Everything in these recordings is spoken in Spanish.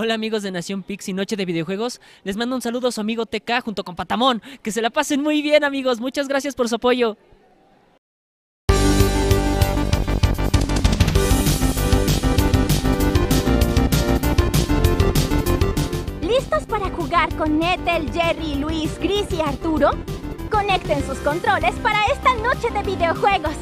Hola amigos de Nación Pix y Noche de Videojuegos. Les mando un saludo a su amigo TK junto con Patamón. Que se la pasen muy bien amigos. Muchas gracias por su apoyo. ¿Listos para jugar con Ethel, Jerry, Luis, Chris y Arturo? Conecten sus controles para esta noche de videojuegos.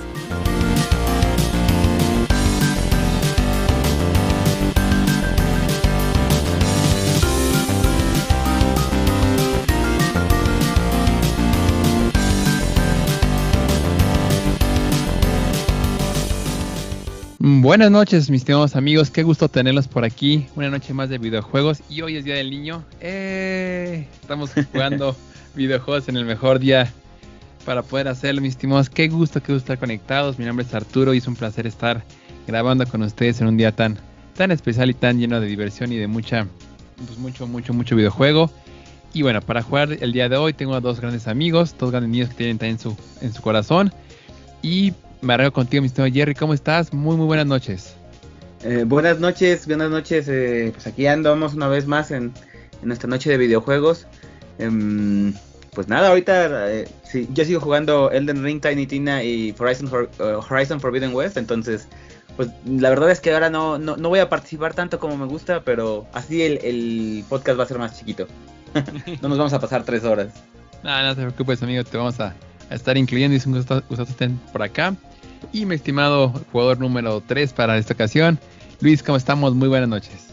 Buenas noches, mis estimados amigos. Qué gusto tenerlos por aquí. Una noche más de videojuegos. Y hoy es Día del Niño. ¡Eh! Estamos jugando videojuegos en el mejor día para poder hacerlo, mis estimados. Qué gusto, qué gusto estar conectados. Mi nombre es Arturo y es un placer estar grabando con ustedes en un día tan, tan especial y tan lleno de diversión y de mucha, pues mucho, mucho, mucho videojuego. Y bueno, para jugar el día de hoy tengo a dos grandes amigos, dos grandes niños que tienen también en su, en su corazón. Y me arreglo contigo, mi estimado Jerry. ¿Cómo estás? Muy, muy buenas noches. Eh, buenas noches, buenas noches. Eh, pues aquí andamos una vez más en, en nuestra noche de videojuegos. Em, pues nada, ahorita eh, sí, yo sigo jugando Elden Ring, Tiny Tina y Horizon, For- eh, Horizon Forbidden West. Entonces, pues la verdad es que ahora no, no, no voy a participar tanto como me gusta, pero así el, el podcast va a ser más chiquito. no nos vamos a pasar tres horas. No, no te preocupes, amigo. Te vamos a, a estar incluyendo gusto que estén por acá. Y mi estimado jugador número 3 para esta ocasión, Luis, ¿cómo estamos? Muy buenas noches.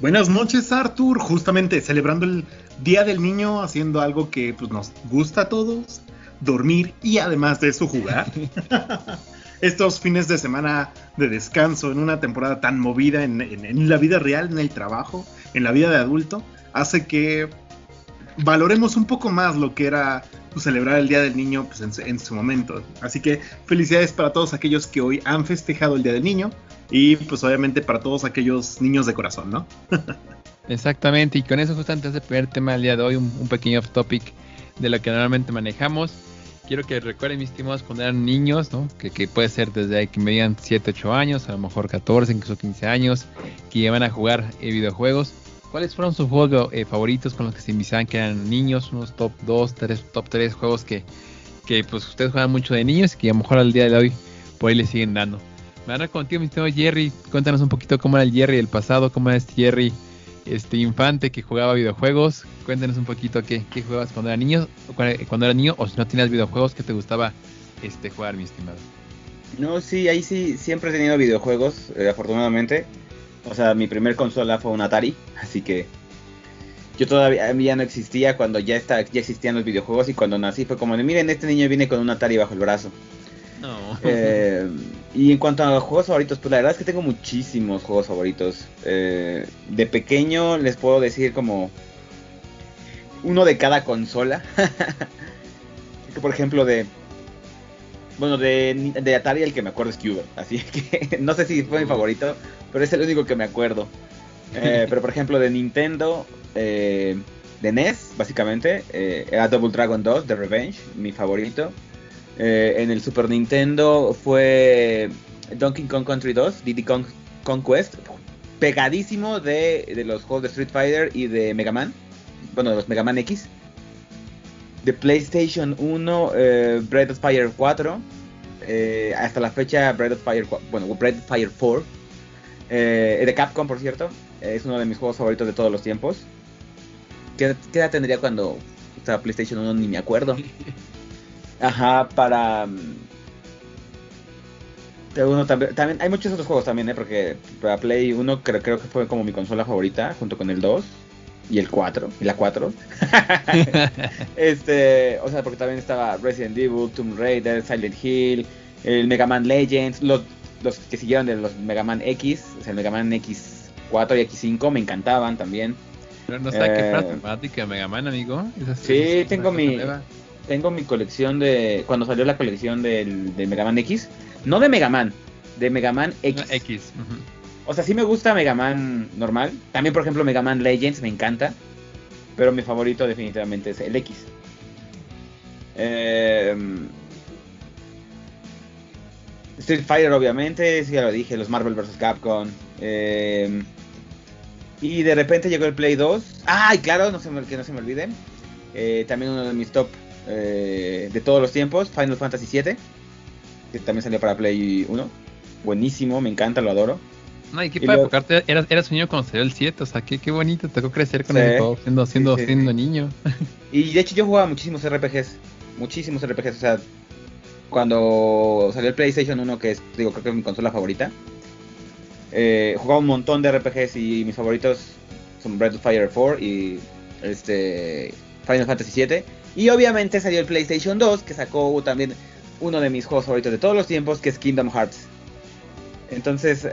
Buenas noches, Arthur. Justamente celebrando el Día del Niño, haciendo algo que pues, nos gusta a todos, dormir y además de eso jugar. Estos fines de semana de descanso en una temporada tan movida en, en- en la vida real, en el trabajo, en la vida de adulto, hace que valoremos un poco más lo que era pues, celebrar el Día del Niño pues, en, su- en su momento. Así que felicidades para todos aquellos que hoy han festejado el Día del Niño y pues obviamente para todos aquellos niños de corazón, ¿no? Exactamente, y con eso justamente es el primer tema del día de hoy, un, pequeño off topic de lo que normalmente manejamos. Quiero que recuerden, mis estimados, cuando eran niños, ¿no? que, puede ser desde que medían 7, 8 años, a lo mejor 14, incluso 15 años, que iban a jugar eh, videojuegos. ¿Cuáles fueron sus juegos eh, favoritos con los que se iniciaban que eran niños? Unos top 2, 3, top 3 juegos que, que pues ustedes juegan mucho de niños y que a lo mejor al día de hoy por ahí les siguen dando. Me van a contigo, mi estimado Jerry. Cuéntanos un poquito cómo era el Jerry del pasado, cómo era este Jerry este infante que jugaba videojuegos. Cuéntanos un poquito qué, qué jugabas cuando era niño, cuando era niño, o si no tenías videojuegos que te gustaba este jugar, mi estimado. No, sí, ahí sí, siempre he tenido videojuegos, eh, afortunadamente. O sea, mi primer consola fue un Atari, así que yo todavía a mí ya no existía cuando ya está, ya existían los videojuegos y cuando nací fue como de miren este niño viene con un Atari bajo el brazo. No. Eh, y en cuanto a juegos favoritos, pues la verdad es que tengo muchísimos juegos favoritos. Eh, de pequeño les puedo decir como uno de cada consola. que por ejemplo de bueno, de, de Atari el que me acuerdo es Cuba. Así que no sé si fue mi favorito, pero es el único que me acuerdo. Eh, pero por ejemplo de Nintendo, eh, de NES, básicamente, eh, era Double Dragon 2, The Revenge, mi favorito. Eh, en el Super Nintendo fue Donkey Kong Country 2, Diddy Kong Conquest, pegadísimo de, de los juegos de Street Fighter y de Mega Man, bueno, de los Mega Man X. De PlayStation 1, eh, Breath of Fire 4, eh, hasta la fecha Breath of Fire, 4, bueno, Breath of Fire 4, eh, de Capcom, por cierto, es uno de mis juegos favoritos de todos los tiempos. ¿Qué, qué edad tendría cuando estaba PlayStation 1? Ni me acuerdo. Ajá, para. mm, uno también, también- hay muchos otros juegos también, ¿eh? Porque para Play 1 creo, creo que fue como mi consola favorita, junto con el 2 y el 4, y la 4. este, o sea, porque también estaba Resident Evil, Tomb Raider, Silent Hill, el Mega Man Legends, los, los que siguieron de los Mega Man X, o sea, el Mega Man X4 y X5 me encantaban también. no, no que Eh, fanático de Mega Man, amigo. Sí, tengo mi-. Tengo mi colección de. Cuando salió la colección del, de Mega Man X. No de Mega Man, de Mega Man X. Una X. ujú. O sea, sí me gusta Mega Man normal. También, por ejemplo, Mega Man Legends me encanta. Pero mi favorito definitivamente es el X. Em, Street Fighter, obviamente, sí, ya lo dije. Los Marvel vs. Capcom. em, Y de repente llegó el Play 2. ¡Ay, claro! No se me, que no se me olvide. Eh, también uno de mis top eh, de todos los tiempos, Final Fantasy VII. Que también salió para Play 1. Buenísimo, me encanta, lo adoro. No, y qué Y porque aparte eras, eras un niño cuando salió el 7, o sea, qué, qué bonito, tocó crecer con Sí. el juego siendo, siendo, Sí, sí, siendo niño. Y de hecho yo jugaba muchísimos RPGs. Muchísimos RPGs. O sea, cuando salió el PlayStation 1, que es, digo, creo que es mi consola favorita. eh, jugaba un montón de RPGs y mis favoritos son Breath of Fire 4 y este Final Fantasy 7. Y obviamente salió el PlayStation 2, que sacó también uno de mis juegos favoritos de todos los tiempos, que es Kingdom Hearts. Entonces,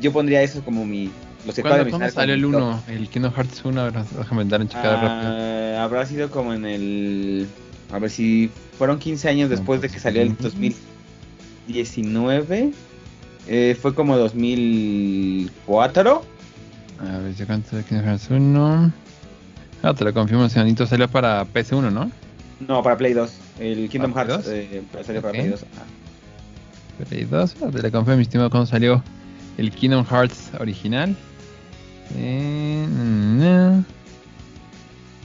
yo pondría eso como mi... Los que ¿Cuándo, cuándo salió el mi top. 1? El Kingdom Hearts 1, a ver, déjame dar un checada rápido. Ah, habrá sido como en el. A ver si fueron 15 años después de que salió el 2019. Eh, fue como 2004. A ver, ¿ya cuánto de Kingdom Hearts 1? Ah, te lo confirmo, señorito, salió para PS1, ¿no? No, para Play 2. El Kingdom ¿Para Hearts eh, salió para. Play 2. Ah. Play 2, ah, te lo confirmo, mi estimado, cuando salió el Kingdom Hearts original. Eh, no.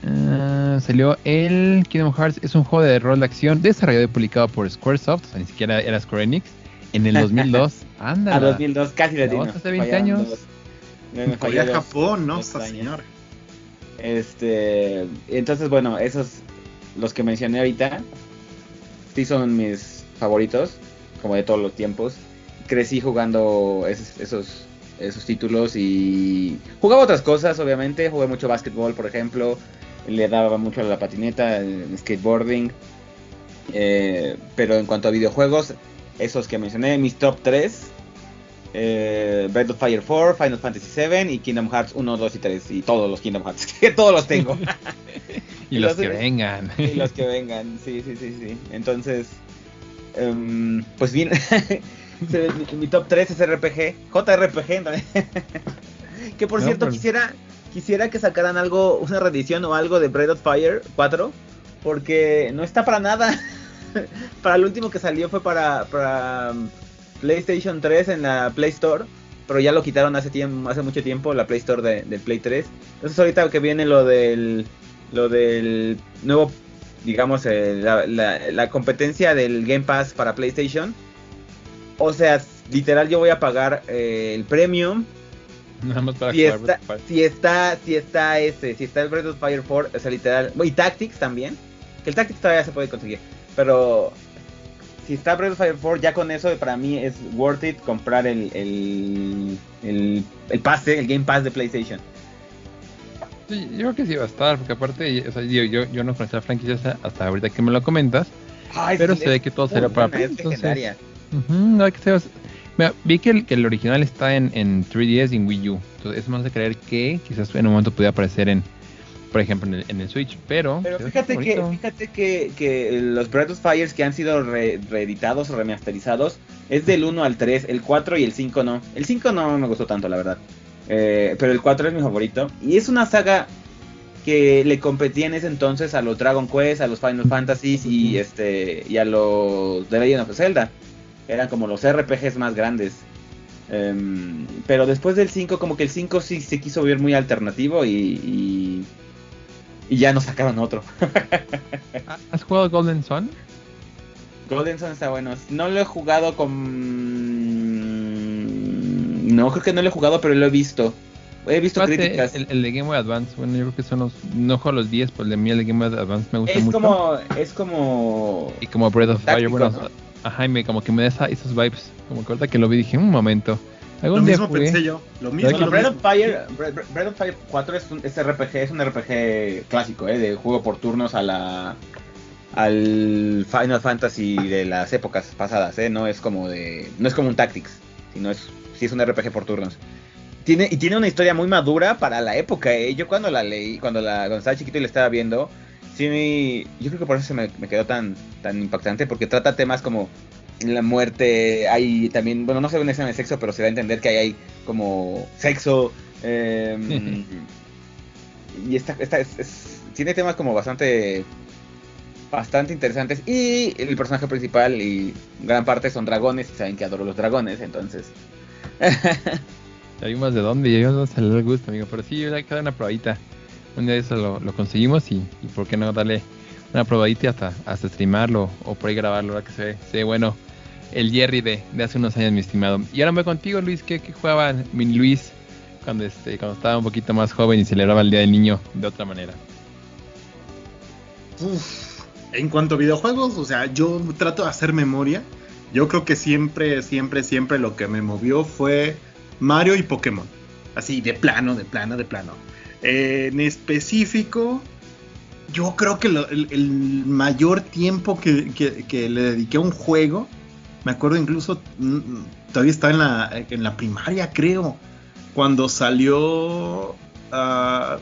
Ah, salió el Kingdom Hearts, es un juego de rol de acción desarrollado y publicado por Squaresoft, o sea, ni siquiera era Square Enix, en el 2002. Anda. A 2002, casi le hace 20 Fallaron años. dos. Me- falló dos- Japón, ¿no? señora. Este, entonces bueno, esos los que mencioné ahorita sí son mis favoritos, como de todos los tiempos. Crecí jugando esos esos, esos títulos y jugaba otras cosas, obviamente. Jugué mucho básquetbol, por ejemplo. Le daba mucho a la patineta, el skateboarding. Eh, pero en cuanto a videojuegos, esos que mencioné, mis top 3. Eh, Breath of Fire 4, Final Fantasy 7 y Kingdom Hearts 1, 2 y 3 y todos los Kingdom Hearts, que todos los tengo. y los los- que vengan. y los que vengan, sí, sí, sí, sí. Entonces, em, pues bien, mi, mi top 3 es RPG, JRPG, ¿no? que por No, cierto pero- quisiera quisiera que sacaran algo, una reedición o algo de Breath of Fire 4, porque no está para nada. para el último que salió fue para, um, PlayStation 3 en la Play Store. Pero ya lo quitaron hace tiempo, hace mucho tiempo, la Play Store de- del Play 3. Entonces ahorita que viene lo del lo del nuevo, digamos, eh, la competencia del Game Pass para PlayStation. O sea, literal yo voy a pagar eh, el premium. Nada más para Si jugar está, si está, si está ese, si está el Breath of Fire 4, o sea, literal. Y Tactics también. Que el Tactics todavía se puede conseguir. Pero si está Breath of Fire 4, ya con eso para mí es worth it comprar el, el, el, el pase, el Game Pass de PlayStation. Sí, yo creo que sí va a estar, porque aparte, o sea, yo, yo, yo no conocía la franquicia hasta- hasta ahorita que me lo comentas, Ay, pero sí, se ve que todo será para es entonces- no, que se- Mira, vi que el, que el original está en, en 3DS y en Wii U. Entonces, eso me hace creer que quizás en un momento pudiera aparecer en, por ejemplo, en el, en el Switch. Pero, Pero fíjate que, fíjate que, que los Breath of Fires que han sido re- reeditados o remasterizados es del 1 al 3, el 4 y el 5 no. El 5 no me gustó tanto, la verdad. Eh, pero el 4 es mi favorito. Y es una saga que le competía en ese entonces a los Dragon Quest, a los Final Fantasies y este y a los The Legend of Zelda. Eran como los RPGs más grandes. Em, pero después del 5, como que el 5 sí se quiso ver muy alternativo y, y, y ya nos sacaron otro. ¿Ah, ¿Has jugado Golden Sun? Golden Sun está bueno. No lo he jugado con. No, creo que no lo he jugado, pero lo he visto. He visto críticas. El, el de Game Boy Advance, bueno, yo creo que son los. No juego los 10, pero el de mí, el de Game Boy Advance me gusta Es mucho. como. Es como. Y como Breath of Fire, táctico, bueno, ¿no? Ajá, y me, como que me da esa- esos vibes. Como que ahorita que lo vi dije, un momento. Lo Algún día mismo jugué. pensé yo. Lo mismo. Bueno, lo Breath of. Fire, Bre- Bre- Breath of Fire 4 es un es RPG, es un RPG clásico, ¿eh? de juego por turnos a la al Final Fantasy de las épocas pasadas, ¿eh? no es como de no es como un Tactics, sino es sí es un RPG por turnos. Tiene y tiene una historia muy madura para la época, ¿eh? Yo cuando la leí, cuando la cuando estaba chiquito y la estaba viendo, sí yo creo que por eso se me, me quedó tan tan impactante porque trata temas como la muerte, hay también, bueno, no se ve una escena de sexo, pero se da a entender que ahí hay como sexo. eh, y esta, esta es, es- tiene temas como bastante bastante interesantes. Y el personaje principal y gran parte son dragones. Y saben que adoro los dragones, entonces. Ya vimos de dónde y no se le gusta, amigo. Pero sí, hay que dar una probadita. Un día eso lo, lo conseguimos y, y por qué no darle una probadita hasta, hasta streamarlo o por ahí grabarlo, ahora que se ve, se bueno el Jerry de, de hace unos años, mi estimado. Y ahora me voy contigo, Luis, ¿qué, qué jugaba mi Luis cuando, este, cuando estaba un poquito más joven y celebraba el Día del Niño de otra manera? Uf, en cuanto a videojuegos, o sea, yo trato de hacer memoria. Yo creo que siempre, siempre, siempre lo que me movió fue Mario y Pokémon. Así, de plano, de plano, de plano. En específico, yo creo que el, mayor tiempo que, le dediqué a un juego, me acuerdo incluso, mm, todavía estaba en la, primaria, creo, cuando salió uh,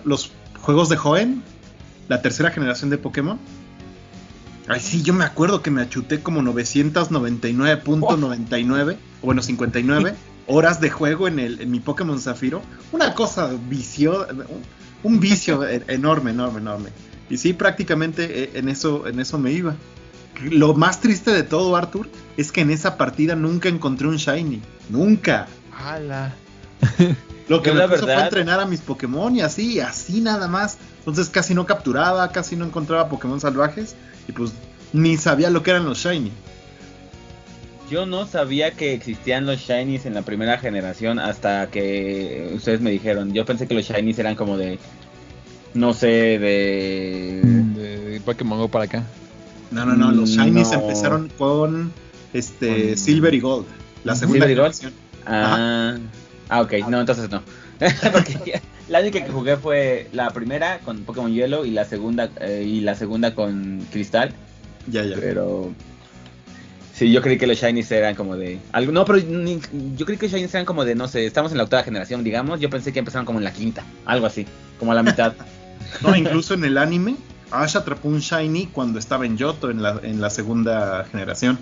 los juegos de Joven, la tercera generación de Pokémon. Ay, sí, yo me acuerdo que me achuté como 999.99, o bueno, 59 horas de juego en, el, en mi Pokémon Zafiro. Una cosa vicio, un vicio enorme, enorme, enorme. Y sí, prácticamente eh, en eso, en eso me iba. Lo más triste de todo, Arthur, es que en esa partida nunca encontré un Shiny. Nunca. ¡Hala! Lo que me puso fue entrenar a mis Pokémon y así, así nada más. Entonces casi no capturaba, casi no encontraba Pokémon salvajes. Y pues ni sabía lo que eran los Shiny. Yo no sabía que existían los Shinies en la primera generación hasta que ustedes me dijeron. Yo pensé que los Shinies eran como de. No sé, de. De Pokémon Go para acá. No, no, no. Los Shinies no. empezaron con este con... Silver y Gold. La segunda generación. Ah, ah, ok. No, entonces no. Porque la única que jugué fue la primera con Pokémon Hielo y la segunda eh, y la segunda con Cristal. Ya, ya. Pero Sí, yo creí que los Shinies eran como de. Algo, no, pero ni, yo creí que los Shinies eran como de, no sé, estamos en la octava generación, digamos. Yo pensé que empezaron como en la quinta, algo así, como a la mitad. no, incluso en el anime, Ash atrapó un Shiny cuando estaba en Yoto, en la, en la segunda generación.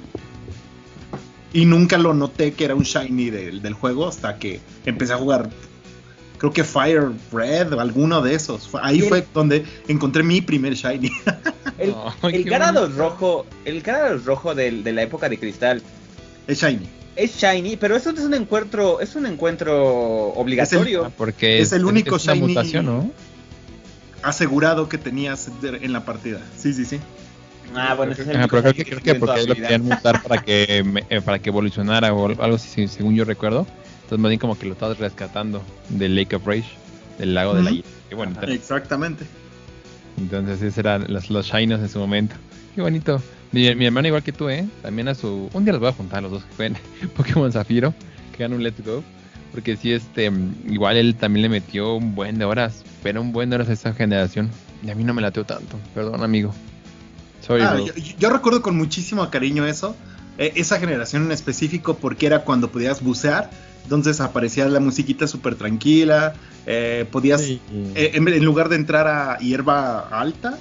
Y nunca lo noté que era un Shiny del, del juego hasta que empecé a jugar. Creo que Fire Red o alguno de esos. Ahí fue donde encontré mi primer Shiny. El, oh, el rojo, el Gyarados rojo de, de, la época de cristal. Es shiny. Es shiny, pero eso es un encuentro, es un encuentro obligatorio. Es el, porque es el único es shiny mutación, ¿no? asegurado que tenías en la partida. Sí, sí, sí. Ah, bueno, ese es el Ajá, pero creo que, creo que porque lo querían mutar para que eh, para que evolucionara o algo así, según yo recuerdo. Entonces más bien como que lo estabas rescatando del Lake of Rage, del lago uh -huh. de la. Bueno, Exactamente. Entonces esos eran los, los Shinos en su momento. Qué bonito. Mi, mi, hermano igual que tú, ¿eh? También a su... Un día los voy a juntar los dos que jueguen Pokémon Zafiro, que hagan un Let's Go. Porque sí, este... Igual él también le metió un buen de horas. Pero un buen de horas a esta generación. Y a mí no me lateo tanto. Perdón, amigo. Sorry, ah, yo, yo, recuerdo con muchísimo cariño eso. Eh, esa generación en específico porque era cuando podías bucear. Entonces aparecía la musiquita súper tranquila. Eh, podías, sí. eh, en, en, lugar de entrar a hierba alta,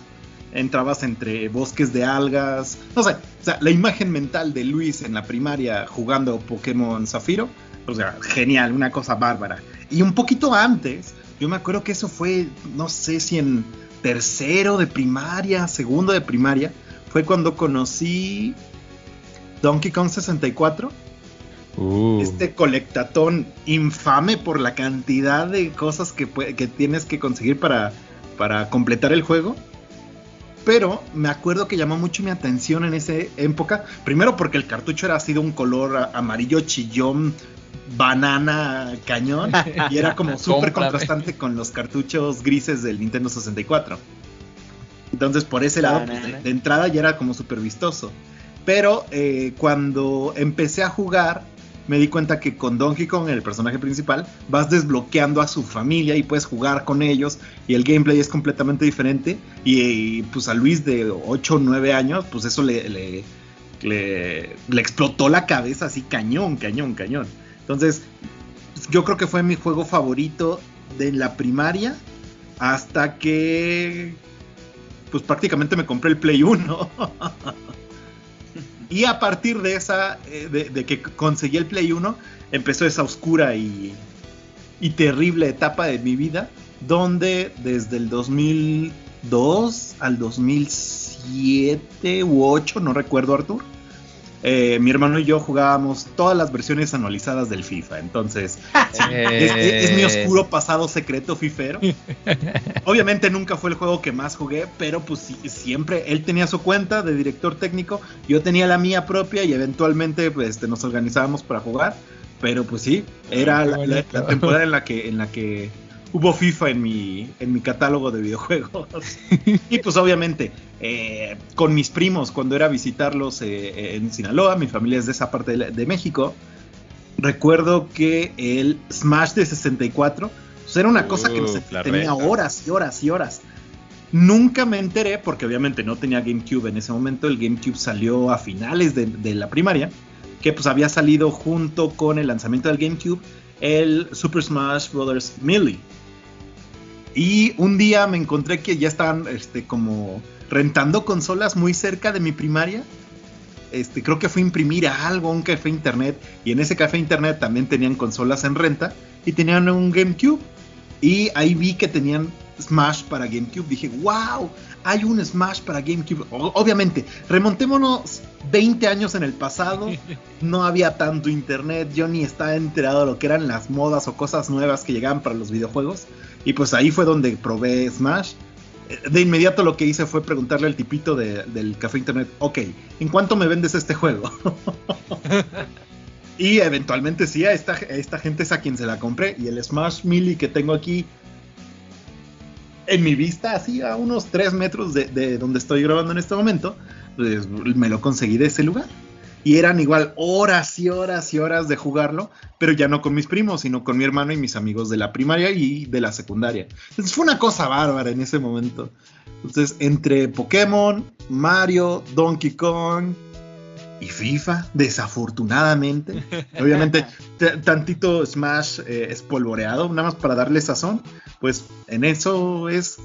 entrabas entre bosques de algas. No sé, o sea, la imagen mental de Luis en la primaria jugando Pokémon Zafiro, o sea, genial, una cosa bárbara. Y un poquito antes, yo me acuerdo que eso fue, no sé si en tercero de primaria, segundo de primaria, fue cuando conocí Donkey Kong 64 Uh. Este colectatón infame por la cantidad de cosas que, que tienes que conseguir para, para, completar el juego. Pero me acuerdo que llamó mucho mi atención en esa época. Primero porque el cartucho era así de un color amarillo chillón, banana cañón. y era como súper contrastante con los cartuchos grises del Nintendo 64. Entonces por ese lado, pues, de, de, entrada ya era como súper vistoso. Pero eh, cuando empecé a jugar, me di cuenta que con Donkey Kong, el personaje principal, vas desbloqueando a su familia y puedes jugar con ellos y el gameplay es completamente diferente y, pues a Luis de 8 o 9 años, pues eso le, le, le, le, explotó la cabeza así cañón, cañón, cañón. Entonces, yo creo que fue mi juego favorito de la primaria hasta que pues prácticamente me compré el Play 1. Y a partir de esa, eh, de, que conseguí el Play 1, empezó esa oscura y, y, terrible etapa de mi vida, donde desde el 2002 al 2007 u 8, no recuerdo Artur, eh, mi hermano y yo jugábamos todas las versiones anualizadas del FIFA. Entonces, es, es- es mi oscuro pasado secreto fifero. Obviamente nunca fue el juego que más jugué, pero pues sí, siempre él tenía su cuenta de director técnico, yo tenía la mía propia y eventualmente pues, este, nos organizábamos para jugar. Pero pues sí, era la, la- la temporada en la que en la que hubo FIFA en mi en mi catálogo de videojuegos. y pues obviamente eh, con mis primos cuando era a visitarlos eh, en Sinaloa, mi familia es de esa parte de, la- de México. Recuerdo que el Smash de 64 pues, era una cosa que nos Uh, tenía horas y horas y horas. Nunca me enteré, porque obviamente no tenía GameCube en ese momento. El GameCube salió a finales de, de la primaria, que pues había salido junto con el lanzamiento del GameCube el Super Smash Bros. Melee. Y un día me encontré que ya estaban este, como rentando consolas muy cerca de mi primaria. Este, creo que fue a imprimir algo un café internet. Y en ese café internet también tenían consolas en renta. Y tenían un GameCube. Y ahí vi que tenían Smash para GameCube. Dije, wow, hay un Smash para GameCube. Obviamente, remontémonos 20 años en el pasado. No había tanto internet. Yo ni estaba enterado de lo que eran las modas o cosas nuevas que llegaban para los videojuegos. Y pues ahí fue donde probé Smash. Eh, De inmediato lo que hice fue preguntarle al tipito de- del café internet, ok, ¿en cuánto me vendes este juego? y eventualmente sí, a esta, a esta gente es a quien se la compré. Y el Smash Melee que tengo aquí en mi vista, así a unos 3 metros de, de donde estoy grabando en este momento, pues, me lo conseguí de ese lugar. Y eran igual horas y horas y horas de jugarlo, pero ya no con mis primos, sino con mi hermano y mis amigos de la primaria y de la secundaria. Entonces fue una cosa bárbara en ese momento. Entonces, entre Pokémon, Mario, Donkey Kong y FIFA, desafortunadamente, obviamente tantito Smash eh, espolvoreado, nada más para darle sazón, pues en eso es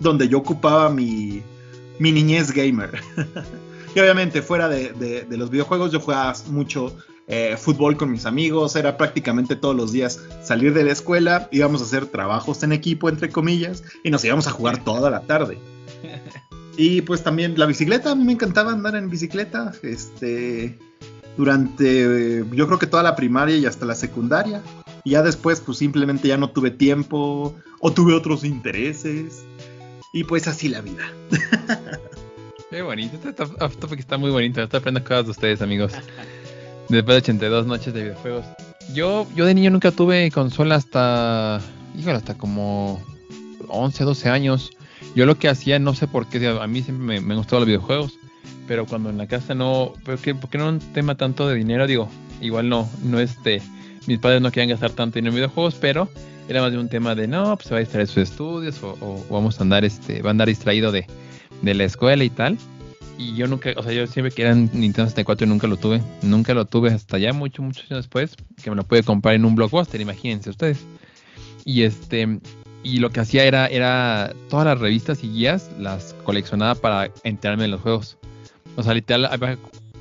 donde yo ocupaba mi, mi niñez gamer. y obviamente fuera de, de- de los videojuegos yo jugaba mucho eh, fútbol con mis amigos, era prácticamente todos los días salir de la escuela, íbamos a hacer trabajos en equipo, entre comillas, y nos íbamos a jugar toda la tarde. Y pues también la bicicleta, a mí me encantaba andar en bicicleta, este, durante yo creo que toda la primaria y hasta la secundaria. Y ya después pues simplemente ya no tuve tiempo o tuve otros intereses. Y pues así la vida. Qué bonito, este off topic está muy bonito. Estoy aprendiendo cosas de ustedes, amigos. Después de 82 noches de videojuegos. Yo, yo de niño nunca tuve consola hasta. Híjole, hasta como 11, 12 años. Yo lo que hacía, no sé por qué, a mí siempre me, me gustaban los videojuegos. Pero cuando en la casa no. ¿Por qué, por qué no un tema tanto de dinero? Digo, igual no, no este. Mis padres no querían gastar tanto dinero en videojuegos, pero era más de un tema de no, pues se va a distraer sus estudios o, vamos a andar, este, va a andar distraído de, la escuela y tal. Y yo nunca, o sea, yo siempre quería Nintendo 64 y nunca lo tuve. Nunca lo tuve hasta ya mucho, muchos años después, que me lo pude comprar en un blockbuster, imagínense ustedes. Y este, y lo que hacía era, era todas las revistas y guías las coleccionaba para enterarme de los juegos. O sea, literal, había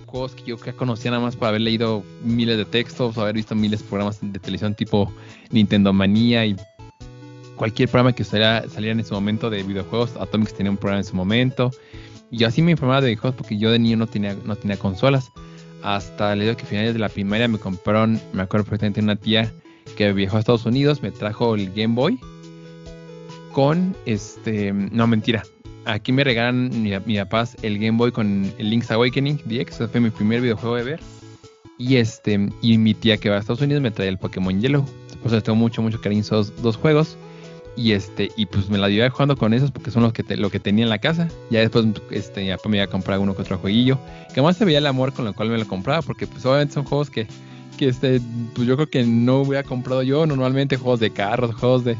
juegos que yo que conocía nada más por haber leído miles de textos o haber visto miles de programas de televisión tipo Nintendo Manía y cualquier programa que saliera, saliera en ese momento de videojuegos. Atomics tenía un programa en su momento. Y yo así me informaba de videojuegos porque yo de niño no tenía, no tenía consolas. Hasta el día que a finales de la primaria me compraron, me acuerdo perfectamente, una tía que viajó a Estados Unidos, me trajo el Game Boy con este, no mentira. Aquí me regalan mi, mi el Game Boy con el Link's Awakening DX, ese fue mi primer videojuego de ver. Y este, y mi tía que va a Estados Unidos me trae el Pokémon Yellow. Por eso tengo mucho, mucho cariño esos dos juegos. Y este, y pues me la llevé jugando con esos porque son los que te- lo que tenía en la casa. Ya después este, ya me iba a comprar uno que otro jueguillo. Que más se veía el amor con el cual me lo compraba. Porque pues obviamente son juegos que, que este, pues yo creo que no hubiera comprado yo. Normalmente juegos de carros, juegos de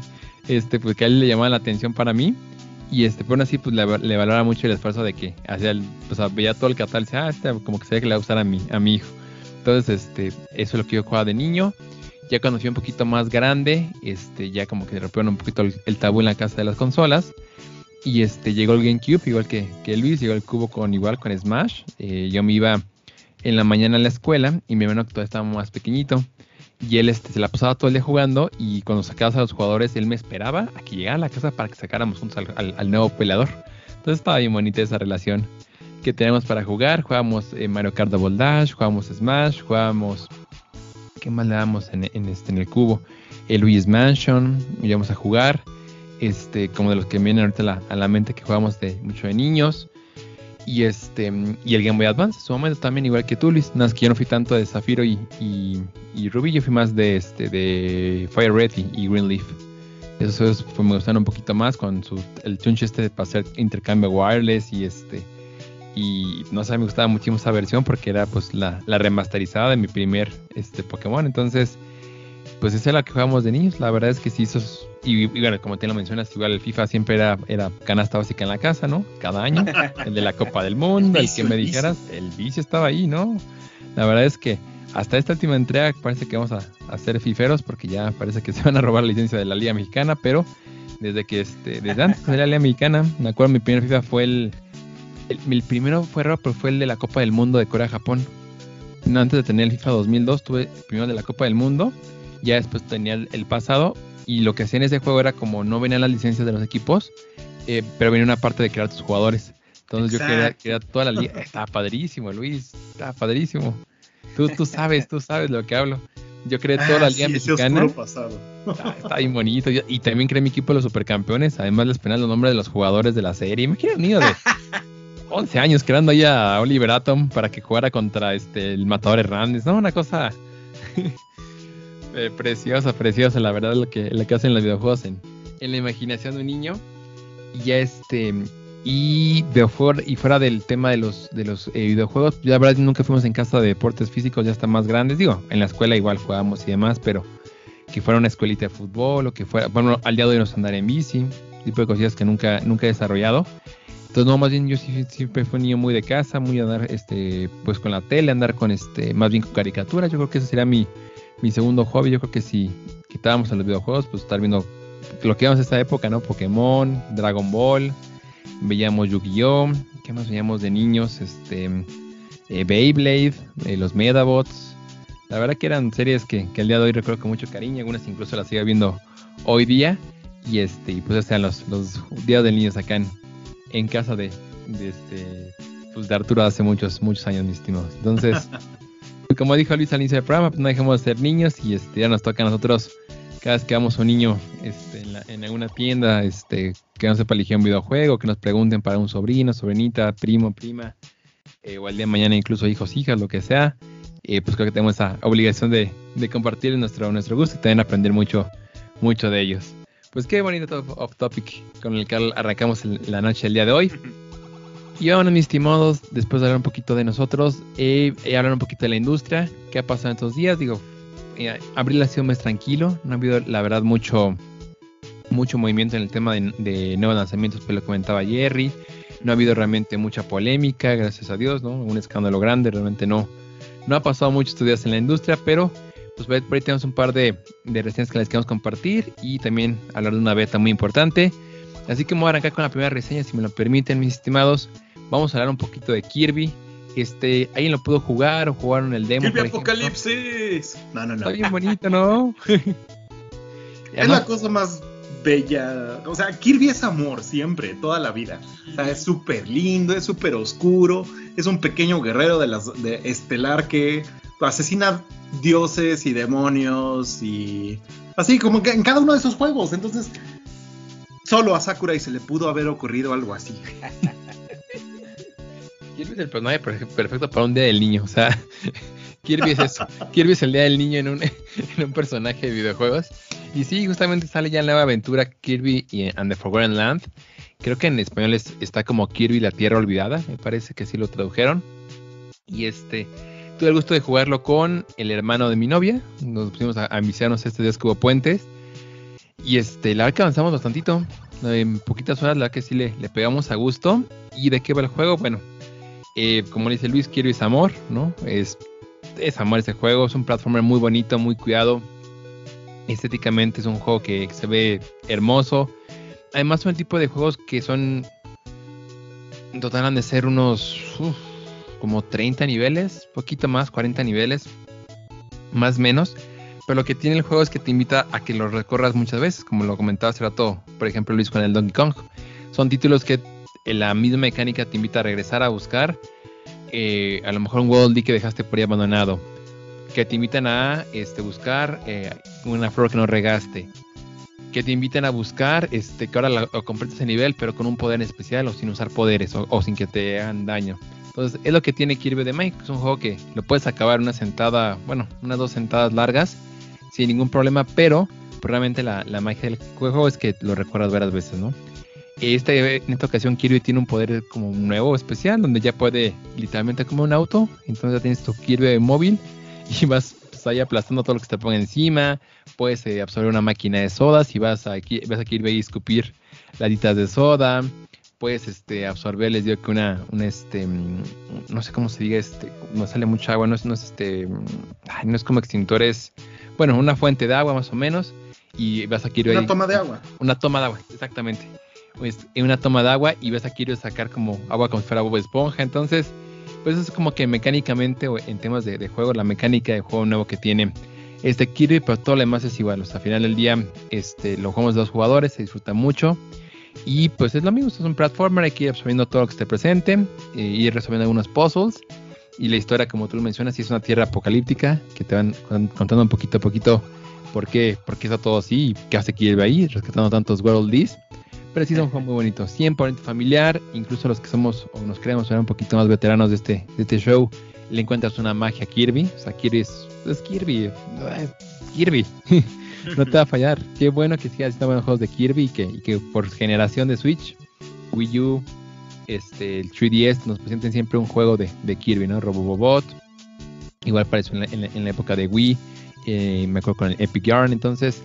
este, pues que a él le llamaban la atención para mí. Y este, pero aún así, pues le, le valora mucho el esfuerzo de que hacía el, pues veía todo el catálogo y decía, ah, este como que se ve que le va a gustar a mi, a mi hijo. Entonces, este, eso es lo que yo jugaba de niño. Ya cuando fui un poquito más grande, este, ya como que rompieron un poquito el, tabú en la casa de las consolas. Y este, llegó el GameCube, igual que, que Luis, llegó el cubo con igual con Smash. Eh, yo me iba en la mañana a la escuela y mi hermano todavía estaba más pequeñito. Y él este, se la pasaba todo el día jugando y cuando sacabas a los jugadores, él me esperaba a que llegara a la casa para que sacáramos juntos al, al- nuevo peleador. Entonces estaba bien bonita esa relación. que tenemos para jugar. Jugamos eh, Mario Kart Double Dash, jugamos Smash, jugamos... ¿Qué más le damos en, en este, en el cubo? El Luigi's Mansion, íbamos a jugar. Este, como de los que vienen ahorita a la mente que jugamos de mucho de niños. Y este y el Game Boy Advance, en su momento también, igual que tú, Luis. Nada más que yo no fui tanto de Zafiro y, y, y Ruby, yo fui más de este de Fire Red y, y Green Leaf. Esos pues, me gustaron un poquito más con su, el chunche este para hacer intercambio wireless y este. Y no sé, me gustaba muchísimo esa versión porque era pues la, la remasterizada de mi primer este, Pokémon. Entonces, pues esa es la que jugábamos de niños. La verdad es que sí, esos. Y, y bueno, como te lo mencionas, igual el FIFA siempre era, era canasta básica en la casa, ¿no? Cada año. El de la Copa del Mundo, el, vicio, que me el vicio. dijeras, el vicio estaba ahí, ¿no? La verdad es que hasta esta última entrega parece que vamos a, ser fiferos porque ya parece que se van a robar la licencia de la Liga Mexicana, pero desde que este, desde antes de la Liga Mexicana, me acuerdo mi primer FIFA fue el, el, el primero fue raro, pero fue el de la Copa del Mundo de Corea-Japón. No, antes de tener el FIFA 2002 tuve el primero de la Copa del Mundo, ya después tenía el, pasado y lo que hacía en ese juego era como no venían las licencias de los equipos, eh, pero venía una parte de crear tus jugadores. Entonces yo quería, toda la liga. Estaba padrísimo, Luis. Estaba padrísimo. Tú, tú sabes, tú sabes lo que hablo. Yo creé toda la Ah, liga sí, mexicana. pasado. Está, está bien bonito. Yo- Y también creé mi equipo de los supercampeones. Además les ponían los nombres de los jugadores de la serie. Quiero un niño de 11 años creando ahí a Oliver Atom para que jugara contra este el matador Hernández. No, una cosa eh, preciosa, preciosa. La verdad lo que, lo que hacen los videojuegos en, en la imaginación de un niño. Y ya este... Y de fuera, y fuera del tema de los, de los eh, videojuegos, la verdad nunca fuimos en casa de deportes físicos, ya están más grandes. Digo, en la escuela igual jugábamos y demás, pero que fuera una escuelita de fútbol o que fuera, bueno, al día de hoy nos andar en bici, tipo de cosillas que nunca, nunca he desarrollado. Entonces, no, más bien yo siempre fui un niño muy de casa, muy de andar este, pues con la tele, andar con este, más bien con caricaturas. Yo creo que ese sería mi, mi segundo hobby. Yo creo que si quitábamos a los videojuegos, pues estar viendo lo que íbamos esta época, ¿no? Pokémon, Dragon Ball, veíamos Yu-Gi-Oh! ¿Qué más veíamos de niños? Este, eh, Beyblade, eh, los Medabots. La verdad que eran series que, que al día de hoy recuerdo con mucho cariño, algunas incluso las sigo viendo hoy día. Y este, y pues sean los, los días de niños acá en, en casa de, de este pues de Arturo hace muchos, muchos años, mis estimados. Entonces, como dijo Luis al inicio del programa, pues no dejemos de ser niños y este ya nos toca a nosotros cada vez que vamos a un niño este, en, la- en alguna tienda, este, que no sepa elegir un videojuego, que nos pregunten para un sobrino, sobrinita, primo, prima, eh, o al día de mañana incluso hijos, hijas, lo que sea, eh, pues creo que tenemos esa obligación de, compartir nuestro, nuestro gusto y también aprender mucho, mucho de ellos. Pues qué bonito top- off topic con el que arrancamos la noche el día de hoy. Y bueno, mis estimados, después de hablar un poquito de nosotros, eh, eh, hablar un poquito de la industria, qué ha pasado en estos días. Digo, eh, abril ha sido un mes tranquilo, no ha habido, la verdad, mucho, mucho movimiento en el tema de, nuevos lanzamientos, pues lo comentaba Jerry. No ha habido realmente mucha polémica, gracias a Dios, ¿no? Un escándalo grande, realmente no, no ha pasado mucho estos días en la industria, pero pues por ahí tenemos un par de, de reseñas que les queremos compartir y también hablar de una beta muy importante. Así que voy a arrancar con la primera reseña, si me lo permiten, mis estimados. Vamos a hablar un poquito de Kirby. Este, ¿alguien lo pudo jugar o jugaron el demo? ¡Kirby? Apocalipsis! No, no, no. Está bien bonito, ¿no? Es la cosa más bella. O sea, Kirby es amor siempre, toda la vida. O sea, es súper lindo, es súper oscuro. Es un pequeño guerrero de las de estelar que asesina dioses y demonios y así como que en cada uno de esos juegos. Entonces, solo a Sakurai se le pudo haber ocurrido algo así. Kirby es el personaje perfe- perfecto para un día del niño. O sea, Kirby es eso. Kirby es el día del niño en un, en un personaje de videojuegos. Y sí, justamente sale ya la nueva aventura Kirby y- and the Forgotten Land. Creo que en español es- está como Kirby la Tierra Olvidada. Me parece que sí lo tradujeron. Y este, tuve el gusto de jugarlo con el hermano de mi novia. Nos pusimos a, a este día que hubo puentes. Y este, la verdad que avanzamos bastantito. En poquitas horas, la verdad que sí le, le pegamos a gusto. ¿Y de qué va el juego? Bueno, eh, como dice Luis, Kirby es amor, ¿no? Es, es amor ese juego, es un platformer muy bonito, muy cuidado. Estéticamente es un juego que, se ve hermoso. Además son el tipo de juegos que son... En total han de ser unos... como 30 niveles, poquito más, 40 niveles. Más menos. Pero lo que tiene el juego es que te invita a que lo recorras muchas veces, como lo comentaba hace rato, por ejemplo Luis con el Donkey Kong. Son títulos que la misma mecánica te invita a regresar a buscar eh, a lo mejor un World que dejaste por ahí abandonado. Que te invitan a este, buscar eh, una flor que no regaste. Que te invitan a buscar este, que ahora lo, completes el nivel, pero con un poder especial o sin usar poderes o, sin que te hagan daño. Entonces, es lo que tiene Kirby de Mike. Es un juego que lo puedes acabar una sentada, bueno, unas dos sentadas largas sin ningún problema, pero realmente la, la magia del juego es que lo recuerdas varias veces, ¿no? Este, en esta ocasión Kirby tiene un poder como nuevo especial donde ya puede literalmente como un auto. Entonces ya tienes tu Kirby móvil y vas pues, ahí aplastando todo lo que te ponga encima. Puedes eh, absorber una máquina de sodas y vas a, vas a Kirby y escupir laditas de soda. Puedes este, absorber, les digo que una, un este, mm, no sé cómo se diga, este, no sale mucha agua, no es, no es este, mm, no es como extintores, bueno, una fuente de agua más o menos. Y vas a Kirby. Una toma de agua. Una toma de agua, exactamente pues, en una toma de agua y ves a Kirby sacar como agua como si fuera Bob Esponja. Entonces, pues es como que mecánicamente o en temas de, juego, la mecánica de juego nuevo que tiene este Kirby, pero todo lo demás es igual. O al final del día este, lo jugamos dos jugadores, se disfruta mucho. Y pues es lo mismo, es un platformer, hay que ir absorbiendo todo lo que esté presente, eh, ir resolviendo algunos puzzles. Y la historia, como tú lo mencionas, es una tierra apocalíptica, que te van contando un poquito a poquito por qué, por qué está todo así y qué hace Kirby ahí, rescatando tantos World Dees. Pero sí es un juego muy bonito, 100% familiar, incluso los que somos o nos creemos ser un poquito más veteranos de este, de este show, le encuentras una magia a Kirby, o sea, Kirby es, Kirby, Kirby, no te va a fallar, qué bueno que sigas haciendo buenos juegos de Kirby y que, y que por generación de Switch, Wii U, este, el 3DS nos presenten siempre un juego de, de Kirby, ¿no? Robobot, igual apareció en la, en la, época de Wii, eh, me acuerdo con el Epic Yarn, entonces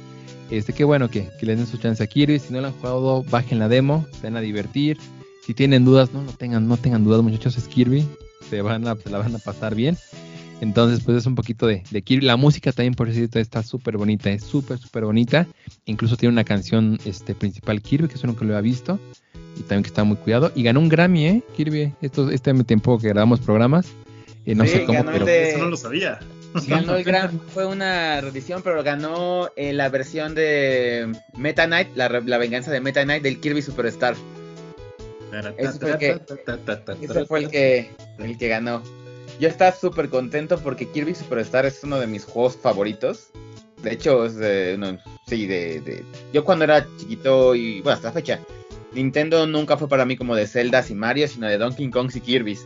este, qué bueno que, que les den su chance a Kirby. Si no lo han jugado, bajen la demo, se van a divertir. Si tienen dudas, no, no tengan, no tengan dudas, muchachos, es Kirby. Se, van a, la van a pasar bien. Entonces, pues es un poquito de, Kirby. La música también, por cierto, está súper bonita, es súper, súper bonita. Incluso tiene una canción este, principal Kirby, que es uno que lo he visto. Y también que está muy cuidado. Y ganó un Grammy, ¿eh? Kirby, esto, este tiempo que grabamos programas. Eh, no sé cómo, pero... Eso no lo sabía. Ganó el gran, fue una reedición, pero ganó en la versión de Meta Knight, la, venganza de Meta Knight del Kirby Superstar. Ese fue el que, fue el que, el que ganó. Yo estaba súper contento porque Kirby Superstar es uno de mis juegos favoritos. De hecho, es de, sí, de, de, Yo cuando era chiquito y, bueno, hasta la fecha, Nintendo nunca fue para mí como de Zelda y Mario, sino de Donkey Kong y Kirby's.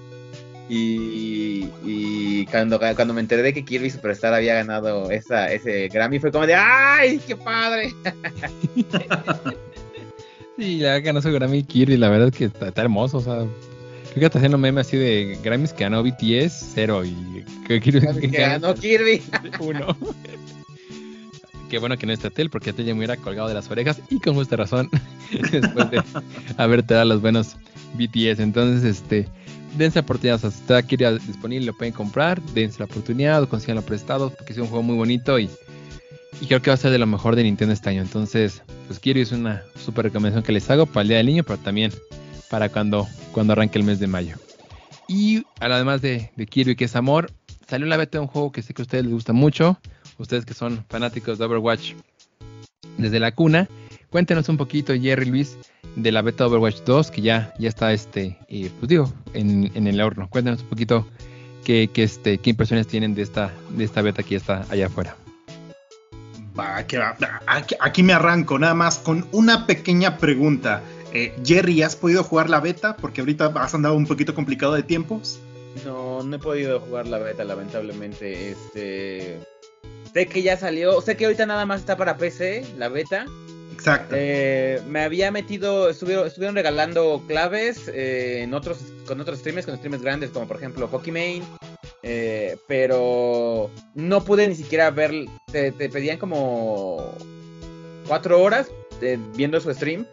Y, cuando, cuando me enteré de que Kirby Superstar había ganado esa, ese Grammy fue como de ¡Ay, qué padre! sí, ya ganó su Grammy Kirby, la verdad es que está, hermoso, o sea, creo que está haciendo meme así de Grammys que ganó BTS, cero, y que, Kirby, que ganó Kirby, uno. Qué bueno que no está Tel, porque Tel ya me hubiera colgado de las orejas y con justa razón, después de haberte dado los buenos BTS. Entonces, este, dense la oportunidad, o sea, si está aquí disponible, lo pueden comprar, dense la oportunidad consiganlo prestado, porque es un juego muy bonito y, creo que va a ser de lo mejor de Nintendo este año. Entonces, pues quiero es una super recomendación que les hago para el Día del Niño, pero también para cuando, cuando arranque el mes de mayo. Y además de, de Kirby, que es amor, salió la beta de un juego que sé que a ustedes les gusta mucho, ustedes que son fanáticos de Overwatch desde la cuna. Cuéntenos un poquito, Jerry Luis, de la beta Overwatch 2, que ya, ya está este, eh, pues digo, en, en, el horno. Cuéntanos un poquito qué, qué, este, qué impresiones tienen de esta, de esta beta que ya está allá afuera. Va, que va. Aquí, aquí, me arranco nada más con una pequeña pregunta. Eh, Jerry, ¿has podido jugar la beta? Porque ahorita has andado un poquito complicado de tiempos. No, no he podido jugar la beta, lamentablemente. Este. Sé que ya salió. Sé que ahorita nada más está para PC, la beta. Exacto. Eh, me había metido, estuvieron, estuvieron regalando claves eh, en otros, con otros streamers, con streamers grandes, como por ejemplo Pokimane. Eh, pero no pude ni siquiera ver, te, pedían como cuatro horas viendo su stream